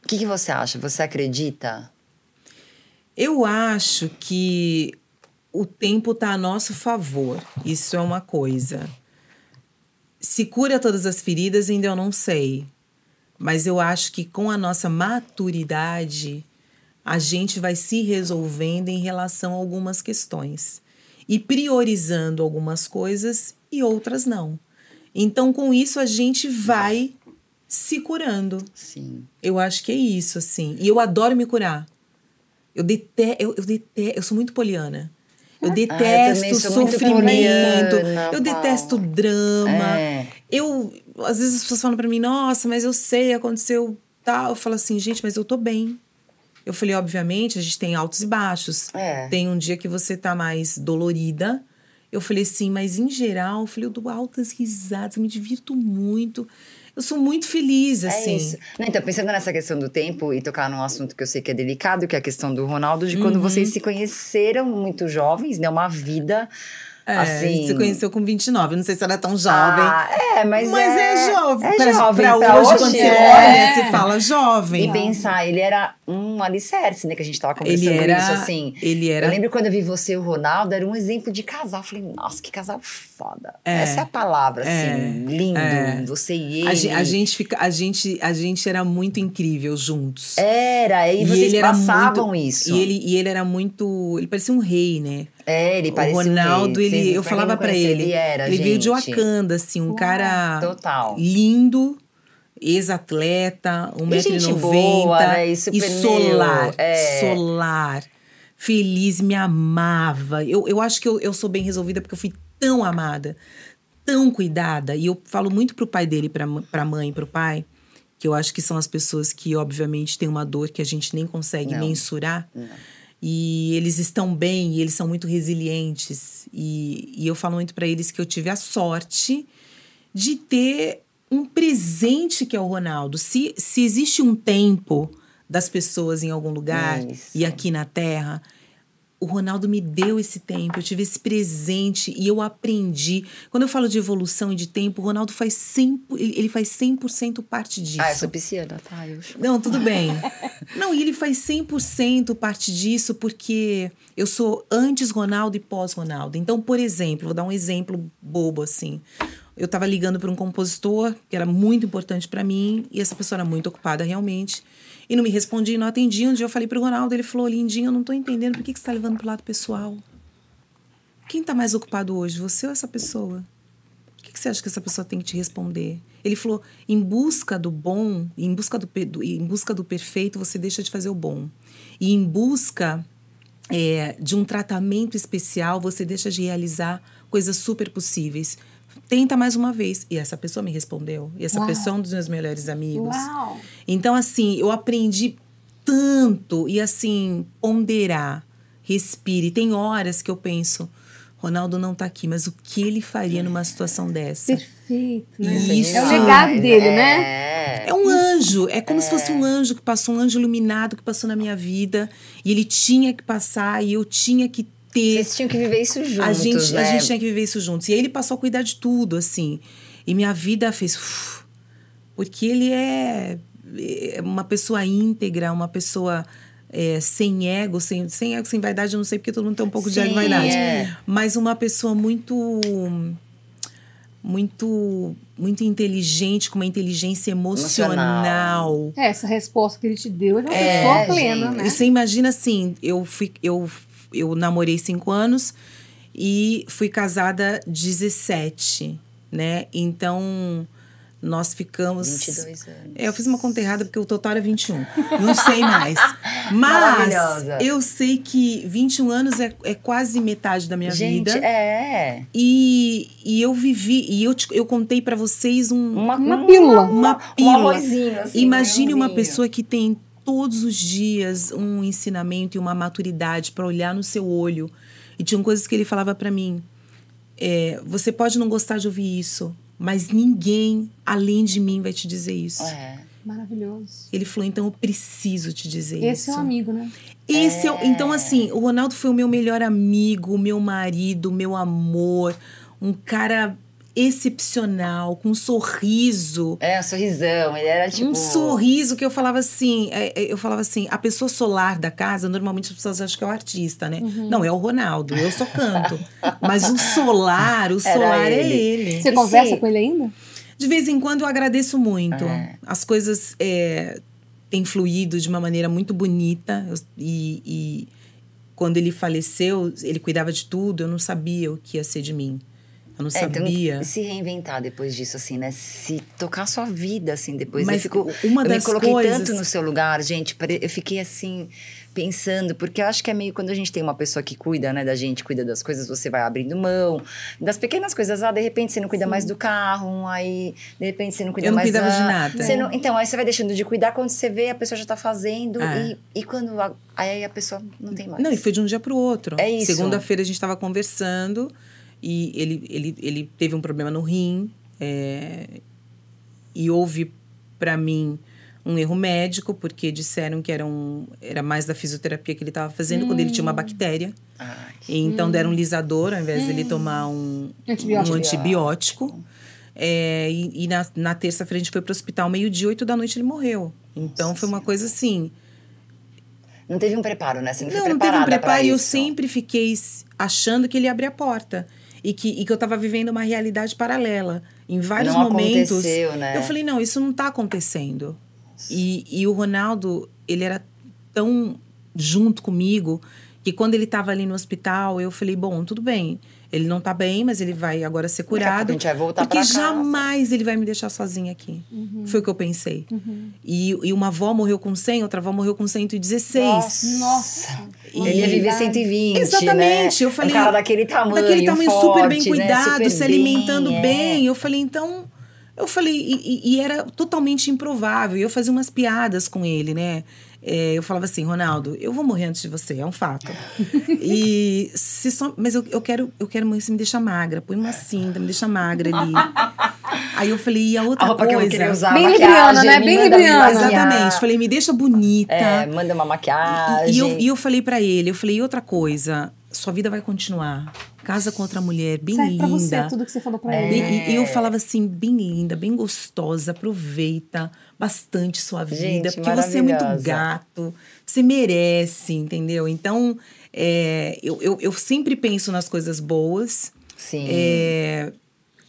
O que, que você acha? Você acredita? Eu acho que o tempo tá a nosso favor. Isso é uma coisa. Se cura todas as feridas, ainda eu não sei. Mas eu acho que com a nossa maturidade, a gente vai se resolvendo em relação a algumas questões. E priorizando algumas coisas e outras não. Então, com isso, a gente vai se curando. Sim. Eu acho que é isso, assim. E eu adoro me curar. Eu detesto, eu, eu detesto, eu sou muito poliana. Eu Ah, eu detesto sou muito sofrimento, poliana, eu detesto Paulo. drama. É. Eu, às vezes as pessoas falam pra mim, nossa, mas eu sei, aconteceu tal. Eu falo assim, gente, mas eu tô bem. Eu falei, obviamente, a gente tem altos e baixos. É. Tem um dia que você tá mais dolorida. Eu falei assim, mas em geral, eu falei, eu dou altas risadas, eu me divirto muito. Eu sou muito feliz, assim. É isso. Não, então, pensando nessa questão do tempo e tocar num assunto que eu sei que é delicado, que é a questão do Ronaldo, de quando vocês se conheceram muito jovens, né? Uma vida. É, a assim. gente se conheceu com 29. Não sei se ela é tão jovem. Ah, é, mas, mas é, jovem. É pra, jovem. pra pra hoje, quando você é. olha, você fala jovem. E pensar, ele era um alicerce, né? Que a gente tava conversando Ele era, isso, assim. ele era Eu lembro quando eu vi você e o Ronaldo, era um exemplo de casal. Eu falei, nossa, que casal foda. É. Essa é a palavra, É. assim, lindo. É. Você e ele. A, gen- a gente fica, a gente, a gente era muito incrível juntos. Era, e, vocês ele era passavam muito- isso. E ele, e ele era muito, ele parecia um rei, né? É, ele o parecia um Ronaldo, rei. ele, Vocês- eu falava conhecia, ele, Ele era, ele veio de gente. Wakanda, assim, um cara Total. lindo, ex-atleta, E gente 1,90m boa, né? E e solar, é. solar, feliz, me amava. Eu, eu acho que eu, eu sou bem resolvida porque eu fui tão amada, tão cuidada. E eu falo muito pro pai dele, pra, pra mãe e pro pai, que eu acho que são as pessoas que, obviamente, têm uma dor que a gente nem consegue Não. mensurar. Não. E eles estão bem e eles são muito resilientes. E, e eu falo muito para eles que eu tive a sorte de ter um presente que é o Ronaldo. Se, se existe um tempo das pessoas em algum lugar Isso. e aqui na Terra, o Ronaldo me deu esse tempo, eu tive esse presente e eu aprendi. Quando eu falo de evolução e de tempo, o Ronaldo faz 100%, ele faz 100% parte disso. Ah, eu sou pisciana, tá? Eu... Não, tudo bem. Não, e ele faz 100% parte disso porque eu sou antes Ronaldo e pós Ronaldo. Então, por exemplo, vou dar um exemplo bobo assim. Eu estava ligando para um compositor que era muito importante para mim e essa pessoa era muito ocupada realmente e não me respondia não atendia. Um dia eu falei para o Ronaldo, ele falou: "Lindinho, eu não estou entendendo por que que você está levando para o lado pessoal. Quem está mais ocupado hoje, você ou essa pessoa?" O que, que você acha que essa pessoa tem que te responder? Ele falou: em busca do bom, em busca do- em busca do perfeito, você deixa de fazer o bom. E em busca é, de um tratamento especial, você deixa de realizar coisas super possíveis. Tenta mais uma vez. E essa pessoa me respondeu. E essa Uau. pessoa é um dos meus melhores amigos. Uau! Então, assim, eu aprendi tanto e assim, ponderar, respire. Tem horas que eu penso, Ronaldo não tá aqui, mas o que ele faria numa situação dessa? Perfeito, né? Isso. É o legado dele, é. né? É um anjo, é como se fosse um anjo que passou, um anjo iluminado que passou na minha vida. E ele tinha que passar e eu tinha que ter. Vocês tinham que viver isso juntos, a gente, né? a gente tinha que viver isso juntos. E aí ele passou a cuidar de tudo, assim. E minha vida fez. uf, porque ele é é uma pessoa íntegra, uma pessoa é, sem ego, sem, sem ego, sem vaidade, eu não sei porque todo mundo tem um pouco de ego e Sim, vaidade. é. Mas uma pessoa muito. Muito, muito inteligente, com uma inteligência emocional. É, essa resposta que ele te deu é uma É, pessoa plena, gente. né? E você imagina assim, eu fui, eu, eu namorei cinco anos e fui casada 17, né? Então nós ficamos. 22 anos. É, eu fiz uma conta errada porque o total era 21. Não sei mais. Mas eu sei que 21 anos é, é quase metade da minha Gente, vida. é. E, e eu vivi, e eu, te- eu contei pra vocês um, Uma, Uma pílula. uma Um pílula. arrozinho, assim. Imagine um uma pessoa que tem todos os dias um ensinamento e uma maturidade para olhar no seu olho. E tinham coisas que ele falava para mim. é, você pode não gostar de ouvir isso, mas ninguém além de mim vai te dizer isso. É. Maravilhoso. Ele falou, então eu preciso te dizer Esse isso. é um amigo, né? Esse é. o- então, assim, o Ronaldo foi o meu melhor amigo, o meu marido, o meu amor. Um cara excepcional, com um sorriso. É, um sorrisão. Ele era tipo. Um sorriso que eu falava assim, é, é, eu falava assim, a pessoa solar da casa, normalmente as pessoas acham que é o artista, né? Uhum. Não, é o Ronaldo, eu só canto. Mas o solar, o Era solar é ele. ele. Você E conversa com ele ainda? De vez em quando eu agradeço muito. É. As coisas é, têm fluído de uma maneira muito bonita. E, e quando ele faleceu, ele cuidava de tudo, eu não sabia o que ia ser de mim. Eu não É, então, sabia. se reinventar depois disso, assim, né? Se tocar a sua vida, assim, depois. Mas eu fico, uma eu das me coloquei coisas- tanto no seu lugar, gente. Eu fiquei assim, pensando, porque eu acho que é meio quando a gente tem uma pessoa que cuida, né, da gente, cuida das coisas, você vai abrindo mão. Das pequenas coisas, ah, de repente você não cuida mais do carro, aí de repente você não cuida Eu não mais cuidava da- de nada. Você não- então, aí você vai deixando de cuidar quando você vê a pessoa já tá fazendo É. e, e quando. a- aí a pessoa não tem mais. Não, e foi de um dia para o outro. É isso. Segunda-feira a gente estava conversando e ele, ele, ele teve um problema no rim é, e houve para mim um erro médico porque disseram que era, um, era mais da fisioterapia que ele estava fazendo quando ele tinha uma bactéria. Ai, então deram um lisador ao invés dele tomar um Antibiótico. um antibiótico. É, e e na, na terça-feira a gente foi para o hospital, meio-dia, oito da noite ele morreu. Então foi uma coisa assim. Não teve um preparo, né? Você não, Não, não teve um preparo e eu sempre fiquei achando que ele ia abrir a porta. E que, e que eu estava vivendo uma realidade paralela. Em vários Não momentos. né? Eu falei, não, isso não está acontecendo. E, e o Ronaldo, ele era tão junto comigo que quando ele estava ali no hospital, eu falei, bom, tudo bem. Ele não tá bem, mas ele vai agora ser curado. a gente vai voltar porque pra casa. jamais ele vai me deixar sozinha aqui. Foi o que eu pensei. E, e uma avó morreu com 100, outra avó morreu com 116. Nossa. Ele ia viver 120, Exatamente, né? eu falei, Um cara daquele tamanho, daquele tamanho forte, super bem né? cuidado, Super se alimentando é. bem. Eu falei, então. Eu falei, e, e- e era totalmente improvável. E eu fazia umas piadas com ele, né? É, eu falava assim, Ronaldo, eu vou morrer antes de você, é um fato. e se só, mas eu, eu quero, eu quero morrer, você me deixa magra, põe uma cinta, me deixa magra ali. Aí eu falei, e a outra A roupa coisa. que eu querer usar, Bem libriana, né? Bem libriana. Exatamente. Falei, me deixa bonita. É, manda uma maquiagem. E eu, e eu falei pra ele, eu falei, e outra coisa, sua vida vai continuar. Casa com outra mulher, bem Serve linda. pra você tudo que você falou pra É. ele. E, e eu falava assim, bem linda, bem gostosa, aproveita bastante sua vida, Gente, porque você é muito gato, você merece, entendeu? Então, é, eu, eu, eu sempre penso nas coisas boas, Sim. é,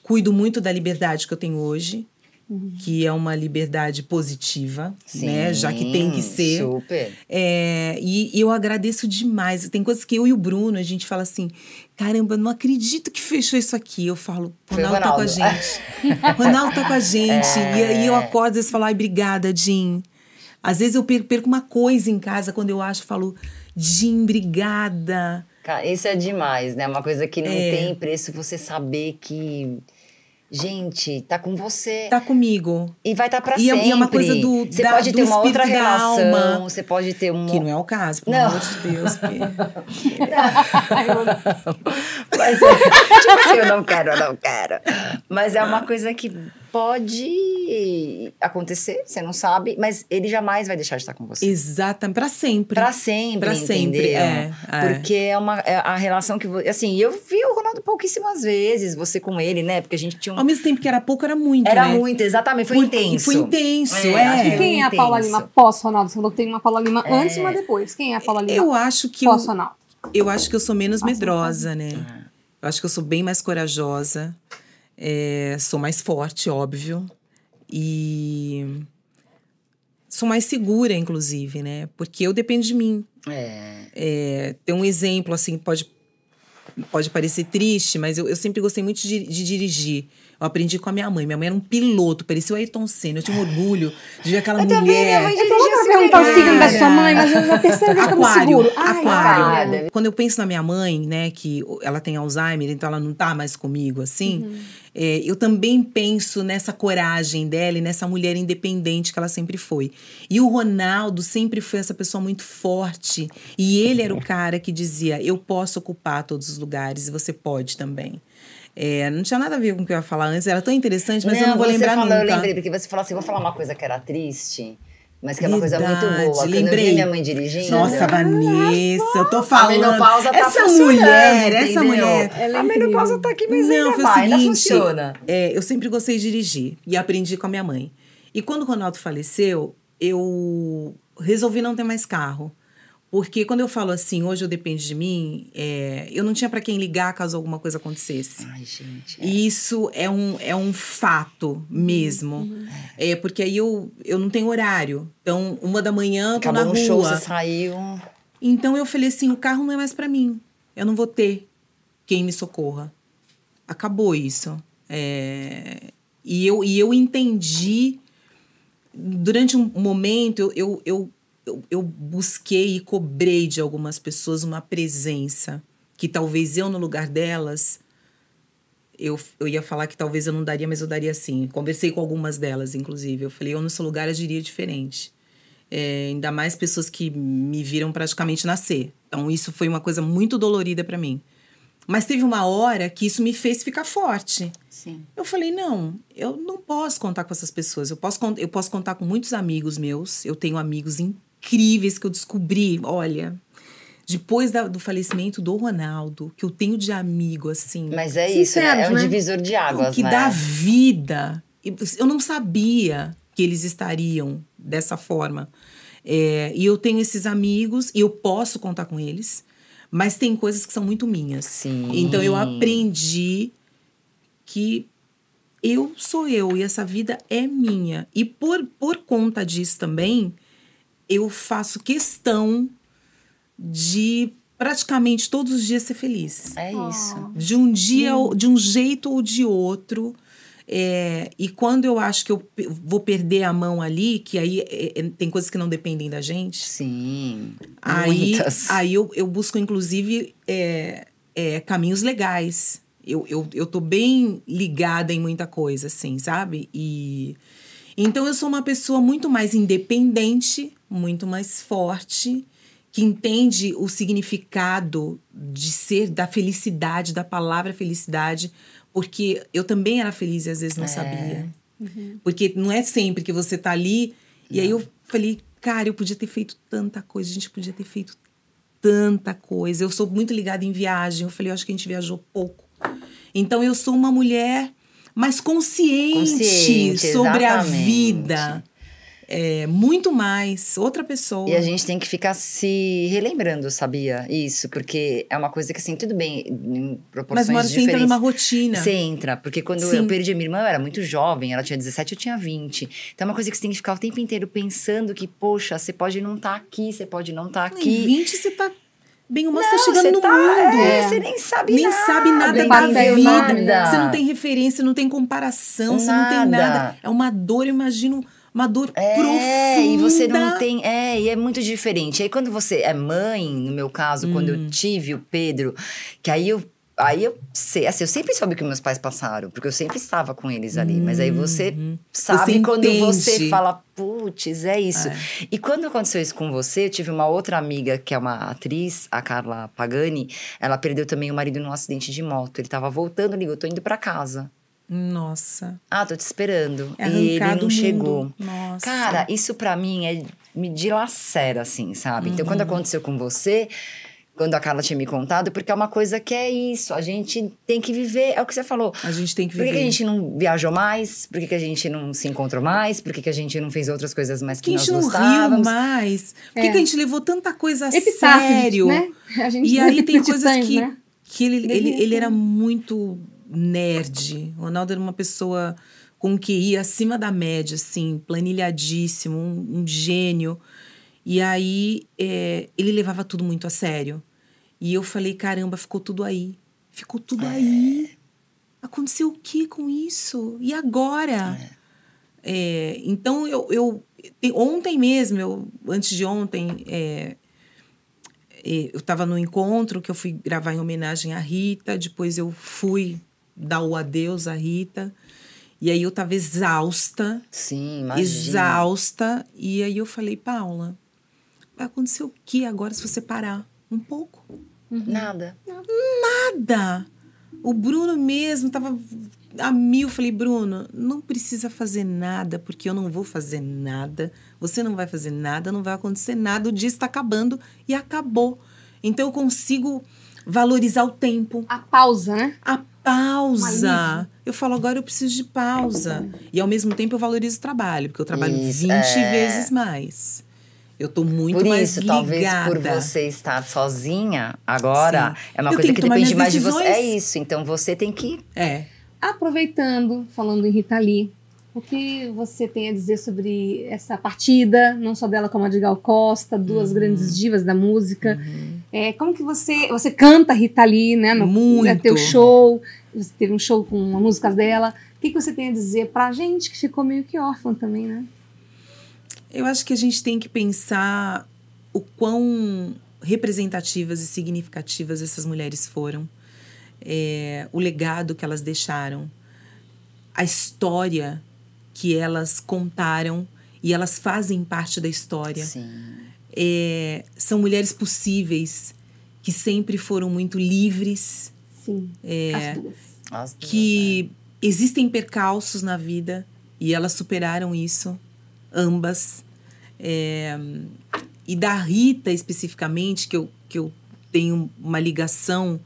cuido muito da liberdade que eu tenho hoje, Uhum. que é uma liberdade positiva, Sim, né? Já que tem que ser. Super. É, e, e eu agradeço demais. Tem coisas que eu e o Bruno, a gente fala assim: caramba, não acredito que fechou isso aqui. Eu falo, Foi o Ronaldo tá com a Ronaldo. gente. Ronaldo tá com a gente. E aí eu acordo e falo, ai, obrigada, Jim. Às vezes eu per- perco uma coisa em casa quando eu acho, falo, Jim, obrigada. Isso é demais, né? Uma coisa que não É. tem preço você saber que gente, tá com você. Tá comigo. E vai estar tá pra e, sempre. E é uma coisa do Você da, pode do ter uma outra relação, alma, você pode ter um... Que não é o caso, pelo não. amor de Deus. Mas, tipo assim, eu não quero, eu não quero. Mas é uma coisa que pode acontecer, você não sabe, mas ele jamais vai deixar de estar com você. Exatamente, pra sempre. Pra sempre, pra entendeu? sempre, é, é. Porque é uma é a relação que, assim, eu vi o Ronaldo pouquíssimas vezes, você com ele, né? Porque a gente tinha um... Ao mesmo tempo que era pouco, era muito, Era né? muito, exatamente, foi intenso. Foi intenso, É, é. E quem é a Paula intenso. Lima pós-Ronaldo? Você falou que tem uma Paula Lima É. antes e uma depois. Quem é a Paula Lima Eu acho que eu, pós-Ronaldo? eu acho que eu sou menos medrosa, né? É. Eu acho que eu sou bem mais corajosa. É, sou mais forte, óbvio. E sou mais segura, inclusive, né? Porque eu dependo de mim. É. É, tem um exemplo, assim, pode, pode parecer triste, mas eu, eu sempre gostei muito de, de dirigir. Eu aprendi com a minha mãe. Minha mãe era um piloto, parecia o Ayrton Senna. Eu tinha um orgulho de ver aquela Eu também, minha mulher. mãe É pra dirigia perguntar o assim, signo da sua mãe, mas eu já percebi eu Aquário, seguro. Ai, aquário. aquário. Quando eu penso na minha mãe, né, que ela tem Alzheimer, então ela não tá mais comigo, assim, Uhum. é, eu também penso nessa coragem dela e nessa mulher independente que ela sempre foi. E o Ronaldo sempre foi essa pessoa muito forte. E ele era o cara que dizia: eu posso ocupar todos os lugares e você pode também. É, não tinha nada a ver com o que eu ia falar antes, era tão interessante, mas eu não vou você lembrar falou, nunca. Eu lembrei, porque você falou assim, vou falar uma coisa que era triste, mas que é uma coisa muito Verdade, boa. Quando eu lembrei. vi minha mãe dirigindo... Nossa, Vanessa, eu tô falando. menopausa tá essa funcionando, mulher, essa mulher. Ela é a menopausa tá aqui, mas Não, ainda foi o vai, ainda seguinte, funciona. é, eu sempre gostei de dirigir e aprendi com a minha mãe. E quando o Ronaldo faleceu, eu resolvi não ter mais carro. Porque quando eu falo assim, hoje eu dependo de mim, é, eu não tinha para quem ligar caso alguma coisa acontecesse. Ai, gente. é. E isso é um, é um fato mesmo. É, porque aí eu, eu não tenho horário. Então, uma da manhã, eu tô Acabou na um rua. show, você saiu... Então eu falei assim: o carro não é mais para mim. Eu não vou ter quem me socorra. Acabou isso. É, E, eu, e eu entendi. Durante um momento, eu, eu, eu, eu, eu busquei e cobrei de algumas pessoas uma presença que talvez eu, no lugar delas, eu, eu ia falar que talvez eu não daria, mas eu daria sim. Conversei com algumas delas, inclusive. Eu falei, eu no seu lugar agiria diferente. É, ainda mais pessoas que me viram praticamente nascer. Então, isso foi uma coisa muito dolorida para mim. Mas teve uma hora que isso me fez ficar forte. Sim. Eu falei, não, eu não posso contar com essas pessoas. Eu posso, eu posso contar com muitos amigos meus. Eu tenho amigos incríveis que eu descobri, olha, depois da- do falecimento do Ronaldo, que eu tenho de amigo, assim. Mas é isso, né? É um né? divisor de águas, que né? dá vida. Eu não sabia que eles estariam dessa forma. É, e eu tenho esses amigos e eu posso contar com eles, mas tem coisas que são muito minhas. Sim. Então eu aprendi que eu sou eu e essa vida é minha. E por, por conta disso também, eu faço questão de praticamente todos os dias ser feliz É isso. de um dia, ou- de um jeito ou de outro. É, e quando eu acho que eu vou perder a mão ali, que aí é, é, tem coisas que não dependem da gente, Sim. aí, Muitas. aí eu, eu busco, inclusive, é, é, caminhos legais. Eu, eu, eu tô bem ligada em muita coisa, assim, sabe? E então eu sou uma pessoa muito mais independente, muito mais forte, que entende o significado de ser, da felicidade, da palavra felicidade, porque eu também era feliz e às vezes não É. sabia. Porque não é sempre que você tá ali. E aí eu falei, cara, eu podia ter feito tanta coisa, a gente podia ter feito tanta coisa. Eu sou muito ligada em viagem. Eu falei, eu acho que a gente viajou pouco. Então eu sou uma mulher mais consciente, Consciente, sobre a exatamente. vida. É, muito mais, outra pessoa. E a gente tem que ficar se relembrando, sabia? Isso, porque é uma coisa que, assim, tudo bem, em proporções Mas uma hora você entra numa rotina. Você entra, porque quando Sim. eu perdi a minha irmã, eu era muito jovem, ela tinha 17, eu tinha 20. Então é uma coisa que você tem que ficar o tempo inteiro pensando que, poxa, você pode não estar aqui, você pode não estar Em aqui. 20 você tá bem uma, você Não, tá chegando no tá- mundo. É, você nem sabe nem nada. sabe nada nem da bateu vida. nada. Você não tem referência, não tem comparação, você não tem Nada. nada. É uma dor, eu imagino, uma dor É, profunda. e você não tem. É, e é muito diferente. Aí quando você é mãe, no meu caso, quando Hum. eu tive o Pedro, que aí eu Aí eu sei, assim, eu sempre soube o que meus pais passaram, porque eu sempre estava com eles ali. Mas aí você Uhum. sabe Você quando entende. você fala, putz, é isso. É. E quando aconteceu isso com você, eu tive uma outra amiga que é uma atriz, a Carla Pagani. Ela perdeu também o marido num acidente de moto. Ele tava voltando, ligou, tô indo pra casa. Nossa. Ah, tô te esperando. É e ele não chegou. Nossa. Cara, isso pra mim é me dilacera, assim, sabe? Então, Uhum. quando aconteceu com você, quando a Carla tinha me contado, porque é uma coisa que é isso, a gente tem que viver, é o que você falou. a gente tem que Por que, viver. que a gente não viajou mais? Por que, que a gente não se encontrou mais? Por que, que a gente não fez outras coisas mais que que a nós gente não riu gostávamos? mais? Por que, É. que a gente levou tanta coisa a sério? né? A gente E aí tem coisas que, né? que ele, ele, ele ser. era muito nerd. O Ronaldo era uma pessoa com QI acima da média, assim, planilhadíssimo, um, um gênio. E aí é, ele levava tudo muito a sério. E eu falei, caramba, ficou tudo aí. Ficou tudo aí. Aconteceu o que com isso? E agora? É, então eu, eu te- ontem mesmo, eu, antes de ontem, é, é, eu estava no encontro que eu fui gravar em homenagem à Rita, depois eu fui dar o adeus à Rita, e aí eu estava exausta, Sim, imagina. exausta, e aí eu falei, Paula, vai acontecer o que agora se você parar? Um pouco. Nada. Nada. O Bruno mesmo tava a mil. Falei, Bruno, não precisa fazer nada, porque eu não vou fazer nada. Você não vai fazer nada, não vai acontecer nada. O dia está acabando e acabou. Então eu consigo valorizar o tempo, A pausa, né? a pausa. Eu falo, agora eu preciso de pausa. E ao mesmo tempo eu valorizo o trabalho, porque eu trabalho Isso, 20 é. vezes mais. Eu tô muito Por mais isso, ligada. talvez por você estar sozinha agora, é uma Eu coisa que, que depende mais de você. É decisões. isso. Então você tem que. É. Aproveitando, falando em Rita Lee, o que você tem a dizer sobre essa partida, não só dela como a de Gal Costa, duas Uhum. grandes divas da música? É, como que você você canta Rita Lee, né? No, Muito. É teu show, você teve um show com músicas dela. O que, que você tem a dizer pra gente que ficou meio que órfã também, né? Eu acho que a gente tem que pensar o quão representativas e significativas essas mulheres foram, é, o legado que elas deixaram, a história que elas contaram e elas fazem parte da história. Sim. É, são mulheres possíveis que sempre foram muito livres, Sim, É. as duas. As duas, que existem percalços na vida e elas superaram isso, ambas. É, e da Rita especificamente, que eu, que eu tenho uma ligação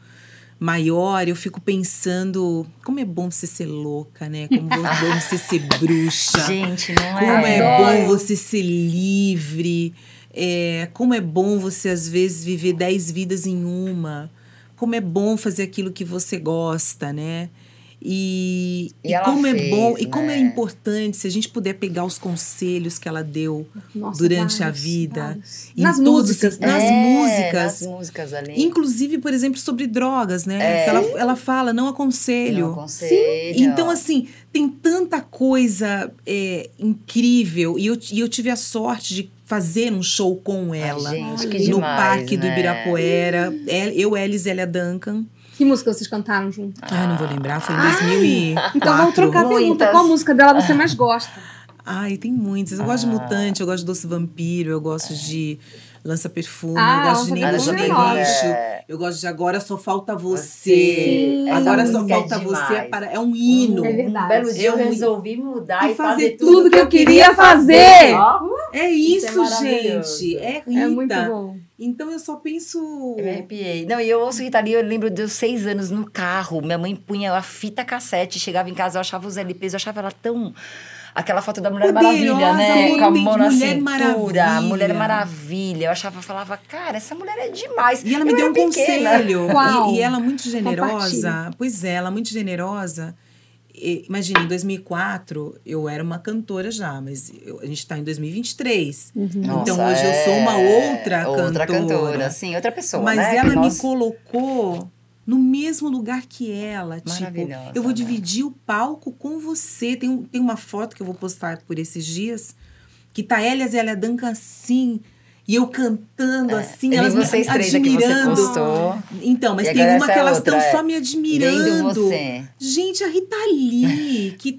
maior, eu fico pensando como é bom você ser louca, né? Como é bom você ser bruxa. Gente, não Como é Adoro. bom você ser livre. É, como é bom você, às vezes, viver dez vidas em uma. Como é bom fazer aquilo que você gosta, né? E, E e como é fez, bom, e como é né? importante se a gente puder pegar os conselhos que ela deu Nossa, durante a vários, vida. vários. em Nas todos músicas, né? nas É, músicas. Nas músicas ali. Inclusive, por exemplo, sobre drogas, né? É. Ela, ela fala, não aconselho. Não aconselho. Então, assim, tem tanta coisa é, incrível. E eu, e eu tive a sorte de fazer um show com Ai, ela. gente, que no demais, Parque do né? Ibirapuera. É, Eu, Ela e Zélia Duncan. Que música vocês cantaram junto? Ai, não vou lembrar, foi em 2004. Então vamos trocar a pergunta. Qual música dela você mais gosta? Ai, tem muitas. Eu gosto de Ah. Mutante, eu gosto de Doce Vampiro, eu gosto de Lança Perfume, Ah, eu gosto de Deixa é. Berricho. É. Eu gosto de Agora Só Falta Você. Sim. Agora Só é Falta Você. demais. É, para, é um hino. É verdade. Um belo dia eu, Eu- resolvi mudar e fazer, fazer Tudo que eu queria fazer. Ó, É Isso isso, é gente. É Rita. É muito bom. Então eu só penso. Eu me arrepiei. Não, e eu ouço Rita Lee, eu lembro dos seis anos no carro. Minha mãe punha a fita cassete, chegava em casa, eu achava os LPs, eu achava ela tão. Aquela foto da Mulher Poderosa, Maravilha, né? Com a mão na Mulher cintura. Maravilha. Mulher Maravilha. Eu achava, falava, cara, essa mulher é demais. E ela me Eu deu um pequena. conselho. E, e ela muito generosa. Pois é, ela muito generosa. Imagina, em 2004 eu era uma cantora já, mas eu- a gente está em 2023. Nossa, então hoje eu sou uma é, outra, outra cantora. cantora. Sim, outra pessoa, Mas né? ela me colocou no mesmo lugar que ela. Tipo, eu vou né? dividir o palco com você. Tem, tem uma foto que eu vou postar por esses dias, que tá ela e a Zélia Duncan assim. E eu cantando assim, Eu vi elas me três aqui, você admirando. postou. Então, mas E tem uma que é elas estão é. só me admirando. Gente, a Rita Lee, que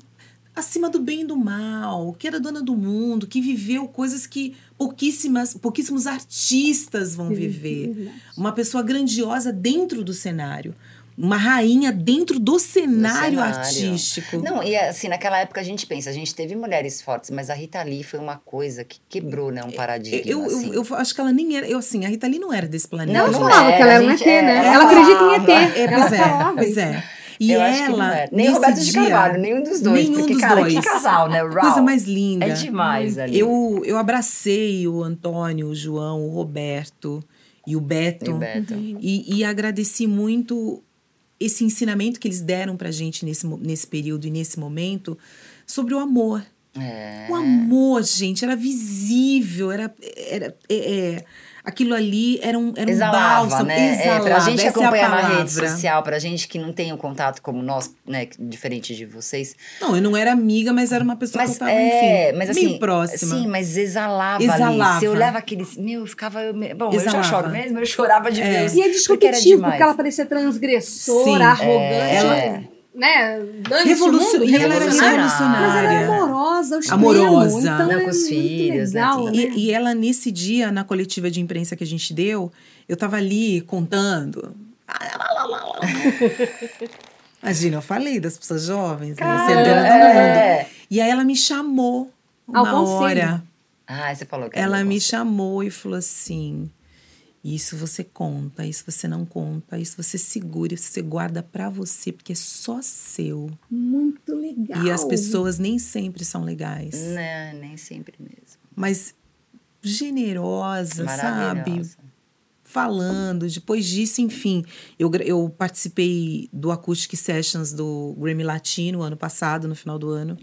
acima do bem e do mal, que era dona do mundo, que viveu coisas que pouquíssimas, pouquíssimos artistas vão viver. Uma pessoa grandiosa dentro do cenário. Uma rainha dentro do cenário, cenário. artístico. Não, e assim, naquela época a gente pensa, a gente teve mulheres fortes, mas a Rita Lee foi uma coisa que quebrou, né? Um paradigma. eu, eu, assim. eu acho que ela nem era. Eu, assim, a Rita Lee não era desse planeta. Não, Ela não falava era, que ela era um ET, né? é, Ela ela acredita em. ET. É, ela pois é, falava pois é. E eu ela. acho que não era. Nem Roberto de dia- Carvalho, nenhum dos dois. Nenhum porque, dos cara, dois. que casal, né? Que coisa mais linda. É demais ali. Eu, eu abracei o Antônio, o João, o Roberto e o Beto. E o Beto. E, e agradeci muito esse ensinamento que eles deram pra gente nesse, nesse período e nesse momento sobre o amor. É. O amor, gente, era visível, era, era é, é, aquilo ali era um, era um Exalava, bálsamo, né? exalava, é, pra gente que essa é a acompanha na rede social, pra gente que não tem o contato como nós, né? Diferente de vocês. Não, eu não era amiga, mas era uma pessoa Mas que eu tava, é, enfim, mas meio assim, próxima. Sim, mas exalava, ali. Exalava. Você olhava aquele. Meu, eu ficava. eu Bom, eu já Exalava. choro mesmo, eu chorava de É. os- E é porque era disruptivo, demais. porque ela parecia transgressora, Sim, arrogante. é. Né? Revolucion- mundo, E ela era revolucionária. revolucionária. Mas ela é amorosa, extremo, Amorosa. Então Não, é com os muito filhos, né, legal, né? E, e ela, nesse dia, na coletiva de imprensa que a gente deu, eu tava ali contando. Imagina, eu falei das pessoas jovens, né? Você é é. mundo. E aí ela me chamou uma conselho. hora. Ah, você falou que Ela me chamou e falou assim: Isso você conta, isso você não conta, isso você segura, isso você guarda pra você, porque é só seu. Muito legal. E as pessoas nem sempre são legais. Não, Né, nem sempre mesmo. Mas generosa, sabe? Falando. Depois disso, enfim, eu, eu participei do Acoustic Sessions do Grammy Latino ano passado, no final do ano,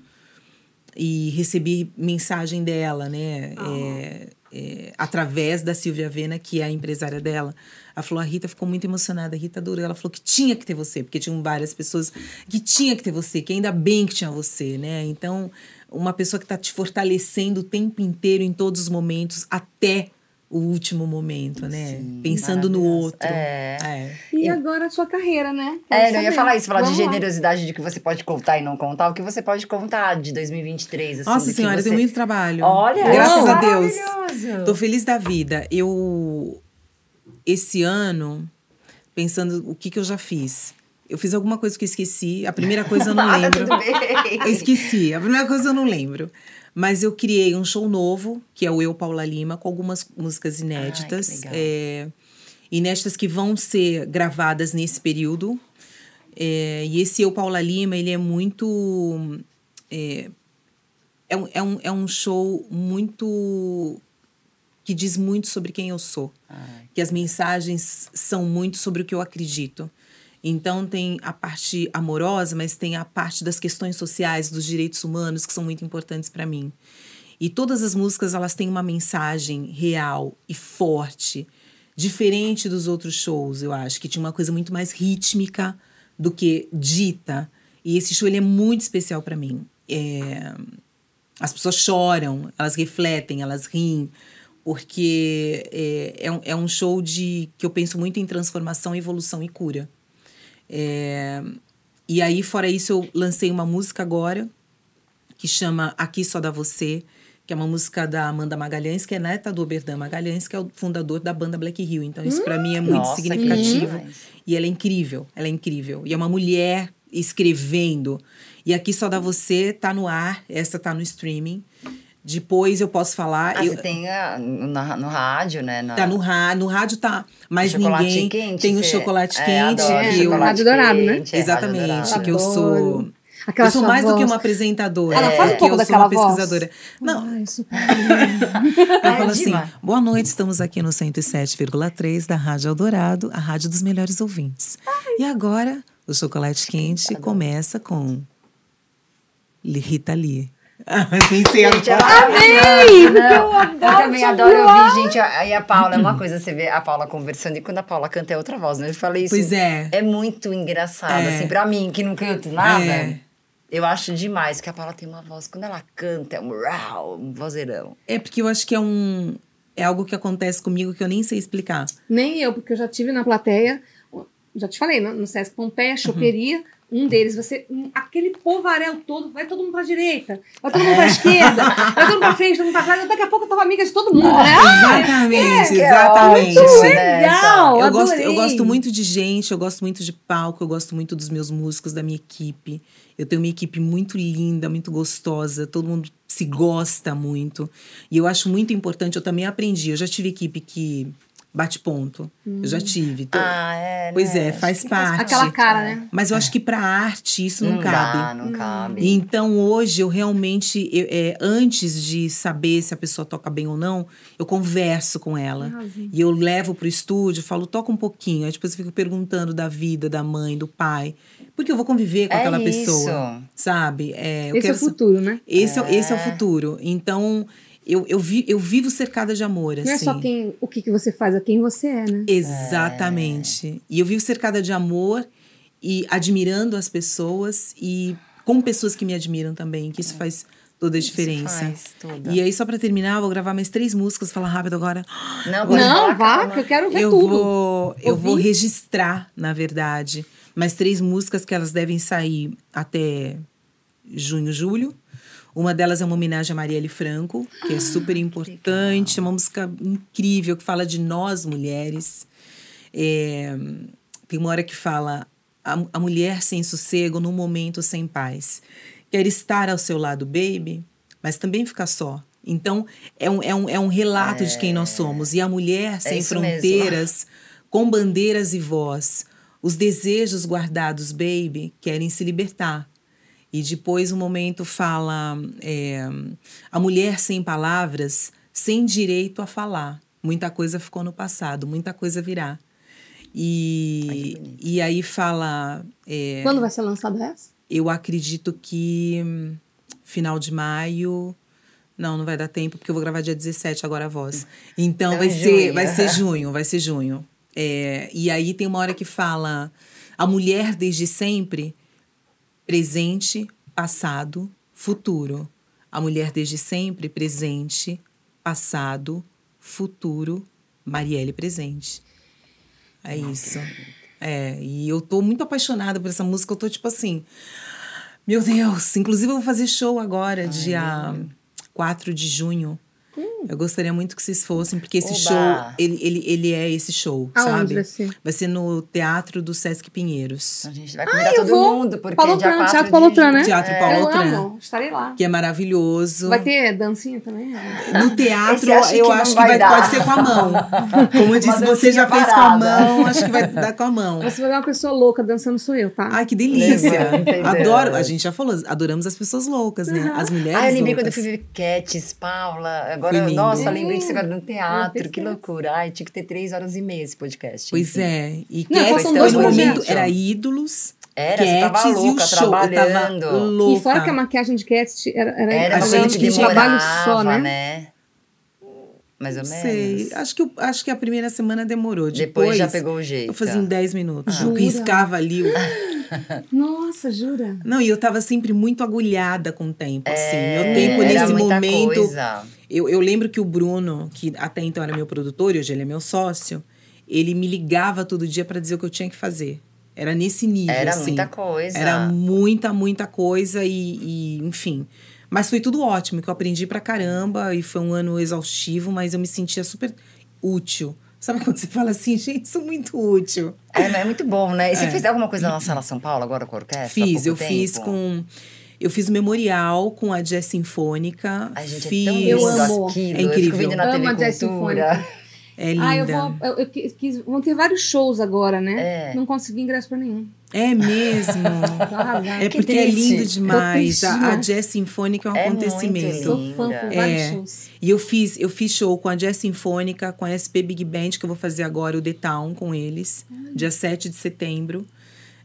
e recebi mensagem dela, né? é, é, através da Silvia Vena, que é a empresária dela. Ela falou: a Rita ficou muito emocionada, a Rita adorou. Ela falou que tinha que ter você, porque tinham várias pessoas que tinha que ter você, que ainda bem que tinha você, né? Então, uma pessoa que está te fortalecendo o tempo inteiro, em todos os momentos, até o último momento, né? Sim, Pensando no outro. É. É. E agora a sua carreira, né? É, não, eu ia falar isso, falar de Vamos lá. generosidade de que você pode contar e não contar, o que você pode contar de 2023, assim. Nossa senhora, você... tem muito trabalho. Olha, Graças oh, a Deus. Tô feliz da vida. Eu, esse ano, pensando o que, que eu já fiz. Eu fiz alguma coisa que eu esqueci. A primeira coisa eu não Ah, lembro. tudo bem. Eu esqueci. A primeira coisa eu não lembro. Mas eu criei um show novo, que é o Eu Paula Lima, com algumas músicas inéditas. legal. é, inéditas que vão ser gravadas nesse período. É, e esse Eu Paula Lima, ele é muito. É, é, um, é, um, é um show muito. que diz muito sobre quem eu sou Ai, que as mensagens são muito sobre o que eu acredito. Então tem a parte amorosa, mas tem a parte das questões sociais, dos direitos humanos que são muito importantes para mim. E todas as músicas elas têm uma mensagem real e forte, diferente dos outros shows, eu acho, que tinha uma coisa muito mais rítmica do que dita. E esse show ele é muito especial para mim. É, as pessoas choram, elas refletem, elas riem, porque é, é, um, é um show de que eu penso muito em transformação, evolução e cura. É, e aí, fora isso, eu lancei uma música agora que chama Aqui Só Dá Você, que é uma música da Amanda Magalhães, que é neta do Oberdan Magalhães, que é o fundador da banda Black Hill. Então, isso para mim é muito Nossa, significativo. E ela é incrível, ela é incrível. E é uma mulher escrevendo. E aqui só dá você, tá no ar, essa tá no streaming. Depois eu posso falar. Ah, eu, você tem a, no, no rádio, né? Na, Tá no rádio, no rádio tá, mas ninguém quente, tem o chocolate é, quente adoro que eu, chocolate Rádio Dourado, né? é, Rádio exatamente, Dourado. que eu sou. Aquela eu sou mais do que voz. uma apresentadora, Ela é, faz um que pouco eu sou daquela uma voz. pesquisadora. Não, Ai, super eu Ai, falo assim: boa noite, estamos aqui no 107,3 da Rádio Eldorado, a rádio dos melhores ouvintes. E agora, o chocolate quente começa com Rita Lee. Gente, porque não. eu adoro Eu também adoro ouvir gente. Aí a Paula, é uma coisa, você vê a Paula conversando e quando a Paula canta é outra voz, né? Eu falei isso. Pois é. É muito engraçado, É. assim, pra mim, que não canto nada. É. Eu acho demais que a Paula tem uma voz. Quando ela canta, é um rau, um vozeirão. É porque eu acho que é um. é algo que acontece comigo que eu nem sei explicar. Nem eu, porque eu já tive na plateia, já te falei, no, no Sesc Pompeia, choperia, um deles, você, um- aquele povaréu todo, vai todo mundo pra direita, vai todo mundo pra esquerda, vai todo mundo pra frente, todo mundo pra trás, daqui a pouco eu tava amiga de todo mundo, né? Ah, Exatamente, que é exatamente. muito né, legal! Eu gosto, eu gosto muito de gente, eu gosto muito de palco, eu gosto muito dos meus músicos, da minha equipe. Eu tenho uma equipe muito linda, muito gostosa, todo mundo se gosta muito. E eu acho muito importante, eu também aprendi. Eu já tive equipe que bate ponto. Eu já tive. Tô- Ah, é. pois né? é, faz que faz parte. Aquela cara, né? Mas eu acho que pra arte isso não, Não cabe. dá, não cabe. Então, hoje, eu realmente, eu- é, antes de saber se a pessoa toca bem ou não, eu converso com ela. Arrasou. E eu levo pro estúdio, falo, toca um pouquinho. Aí depois eu fico perguntando da vida, da mãe, do pai. Porque eu vou conviver com É aquela isso. pessoa, sabe? É, Esse é o futuro, né? esse, é. esse é o É. futuro. Então, eu, eu, vi, eu vivo cercada de amor, assim. Não é só quem, o que, que você faz, é quem você é, né? Exatamente. E eu vivo cercada de amor e admirando as pessoas e com pessoas que me admiram também, que isso faz toda a diferença. Isso faz tudo. E aí, só pra terminar, eu vou gravar mais três músicas, falar rápido agora. Não, pode Não, vá, calma. que eu quero ver eu tudo. vou, eu vou registrar, na verdade, mais três músicas que elas devem sair até junho, julho. Uma delas é uma homenagem a Marielle Franco, que é super importante, é uma música incrível que fala de nós mulheres. É, tem uma hora que fala a, a mulher sem sossego num momento sem paz. Quer estar ao seu lado, baby, mas também ficar só. Então, é um, é um, é um relato de quem nós somos. E a mulher sem isso mesmo. fronteiras, com bandeiras e voz. Os desejos guardados, baby, querem se libertar. E depois o momento fala é, a mulher sem palavras, sem direito a falar. Muita coisa ficou no passado, muita coisa virá. E, e aí fala. é, Quando vai ser lançado essa? eu acredito que hum, final de maio. Não, não vai dar tempo, porque eu vou gravar dia 17 agora a voz. Então Então, vai ser, junho. vai ser junho, vai ser junho. É, e aí tem uma hora que fala a mulher desde sempre, presente, passado, futuro. A mulher desde sempre, presente, passado, futuro, Marielle presente. É isso. É, e eu tô muito apaixonada por essa música. Eu tô tipo assim. Meu Deus! Inclusive, eu vou fazer show agora, dia 4 de junho. Eu gostaria muito que vocês fossem, porque esse Oba! show, ele, ele, ele é esse show, Aonde sabe? vai ser? Vai ser no Teatro do Sesc Pinheiros. A gente vai convidar eu todo vou. mundo, porque Paulo dia Tran, 4 Teatro. Paulo Tran, né? Teatro É. Paulo eu Tran. amo, estarei lá. Que é maravilhoso. Vai ter dancinha também? No teatro, eu que acho que vai vai, pode ser com a mão. Como eu disse, você já dancinha fez com a parada. mão, acho que vai dar com a mão. Você vai ver uma pessoa louca dançando, sou eu, tá? Ai, que delícia. Adoro. A gente já falou, adoramos as pessoas loucas, né? As mulheres Ah, eu lembrei quando eu fui ver Cats, Paula. Foi Agora, lindo. nossa, lembrei disso agora no Ela teatro. Que Cats. loucura. Ai, tinha que ter três horas e meia esse podcast. Pois enfim. é. E dois no momento, era ídolos. Era, você tava Cats e o louca, show. Eu tava trabalhando. louca. E fora que a maquiagem de Cat era, era, Era A gente que trabalho só, né? né? Mais ou menos. sei. Acho que, o- acho que a primeira semana demorou. Depois, Depois, já pegou o jeito. Eu fazia em 10 minutos. Eu Jura? riscava ali. o- Nossa, jura? Não, e eu tava sempre muito agulhada com o tempo, assim. É, o tempo nesse momento. Coisa. Eu, eu lembro que o Bruno, que até então era meu produtor e hoje ele é meu sócio, ele me ligava todo dia para dizer o que eu tinha que fazer. Era nesse nível, Era assim. muita coisa. Era muita, muita coisa e, e, enfim. Mas foi tudo ótimo, que eu aprendi pra caramba e foi um ano exaustivo, mas eu me sentia super útil. Sabe quando você fala assim, gente, sou muito útil? É, é muito bom, né? E você É. fez alguma coisa na Sala São Paulo agora com a orquestra? Fiz, eu fiz tempo? com. Eu fiz o memorial com a Jazz Sinfônica. Ai, gente, fiz. é tão Eu lindo amo. aquilo. É Eu fico incrível. vendo na Amo a jazz Cultura. É linda. Ah, eu vou. Eu, eu quis, vão ter vários shows agora, né? É. Não consegui ingresso pra nenhum. É mesmo. É Que porque é lindo demais. A, a. Jazz Sinfônica é um É muito acontecimento. lindo. Sou fã, linda. por vários É. shows. E eu fiz, eu fiz show com a Jazz Sinfônica, com a SP Big Band, que eu vou fazer agora o The Town com eles, dia 7 de setembro.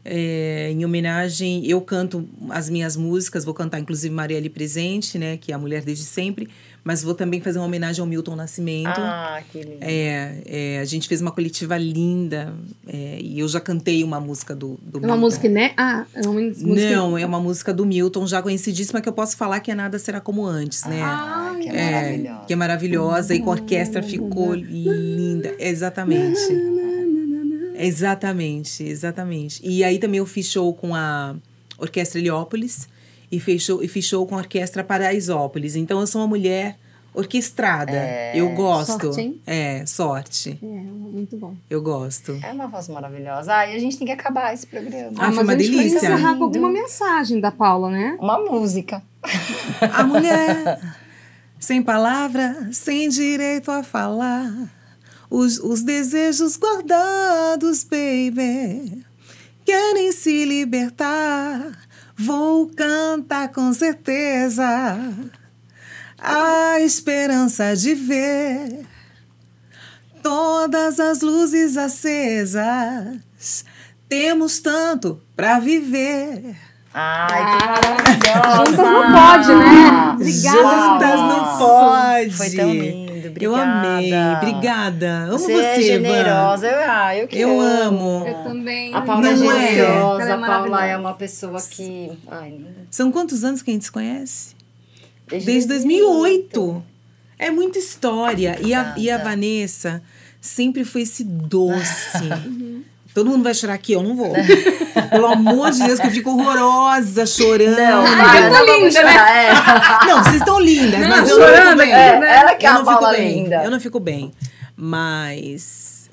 É, em homenagem, eu canto as minhas músicas, vou cantar inclusive Marielle Presente, né, que é a mulher desde sempre, mas vou também fazer uma homenagem ao Milton Nascimento. Ah, que lindo. É, é, a gente fez uma coletiva linda é, e eu já cantei uma música do, do É uma Milton. música, né? Ah, é uma música. Não, é uma música do Milton, já conhecidíssima, que eu posso falar que é Nada Será Como Antes, né? Ai, Que é, É, maravilhosa. que é maravilhosa e com a orquestra ficou linda. Exatamente. Exatamente, exatamente. E aí também eu fiz show com a Orquestra Heliópolis e fiz show, e fiz show com a Orquestra Paraisópolis. Então eu sou uma mulher orquestrada. É. Eu gosto. Sorte, hein? É, sorte. É, muito bom. Eu gosto. É uma voz maravilhosa. Ah, e a gente tem que acabar esse programa. Ah, foi mas uma a gente delícia. Vai encerrar com Lindo. alguma mensagem da Paula, né? Uma música. A mulher sem palavra, sem direito a falar. Os, os desejos guardados, baby, querem se libertar. Vou cantar com certeza a esperança de ver todas as luzes acesas. Temos tanto para viver. Ai, que maravilhosa. Juntas não pode, né? Obrigada. Juntas não pode. Foi tão lindo. Obrigada. Eu amei. Obrigada. Amo Você, você, é generosa. Eu, ah, eu que Eu amo. Eu também. A Paula é Não é? generosa. É a Paula é uma pessoa que. Ai. São quantos anos que a gente se conhece? Desde 2008. É muita história. E a, e a. Vanessa sempre foi esse doce. Todo mundo vai chorar aqui, eu não vou. Pelo amor de Deus, que eu fico horrorosa, chorando. Não, Ah, para, eu tô linda, né? é. Não, vocês estão lindas, Não, mas eu não fico chorando bem. aqui, né? Ela que é eu a não fico bem. linda. Eu não fico bem. Mas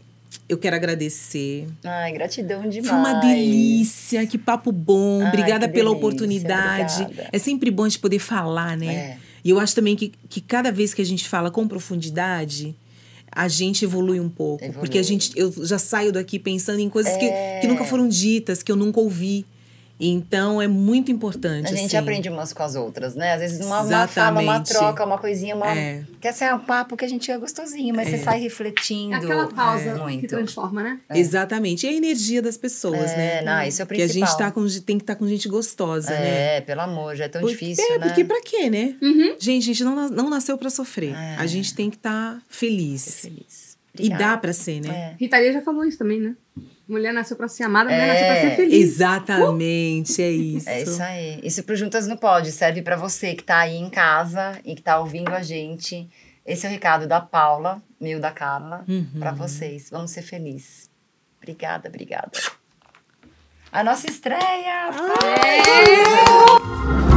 eu quero agradecer. Ai, gratidão demais. Foi uma delícia, que papo bom. Ai, obrigada pela delícia, oportunidade. obrigada. É sempre bom a gente poder falar, né? É. E eu acho também que, que cada vez que a gente fala com profundidade, a gente evolui um pouco. Evolui. Porque a gente, eu já saio daqui pensando em coisas É. que, que nunca foram ditas, que eu nunca ouvi. Então é muito importante. A gente assim. aprende umas com as outras, né? Às vezes uma, uma fala, uma troca, uma coisinha, uma. É. Quer ser um papo que a gente é gostosinho, mas você sai refletindo. É aquela pausa que muito. transforma, né? Exatamente. E a energia das pessoas, É, né? não, isso é o Que a principal. gente tá com, tem que estar com gente gostosa, né? É, pelo amor, já é tão Porque- difícil, é, né? porque pra quê, né? Uhum. Gente, a gente não, não nasceu pra sofrer. É. A gente tem que estar feliz. Ser feliz. E dá pra ser, né? É. Rita Lee já falou isso também, né? Mulher nasceu pra ser amada, mulher É, nasceu pra ser feliz. Exatamente, é isso. É isso aí. Isso pro Juntas no Pode serve pra você que tá aí em casa e que tá ouvindo a gente. Esse é o recado da Paula, meu da Carla, Uhum. pra vocês. Vamos ser felizes. Obrigada, obrigada. A nossa estreia! É.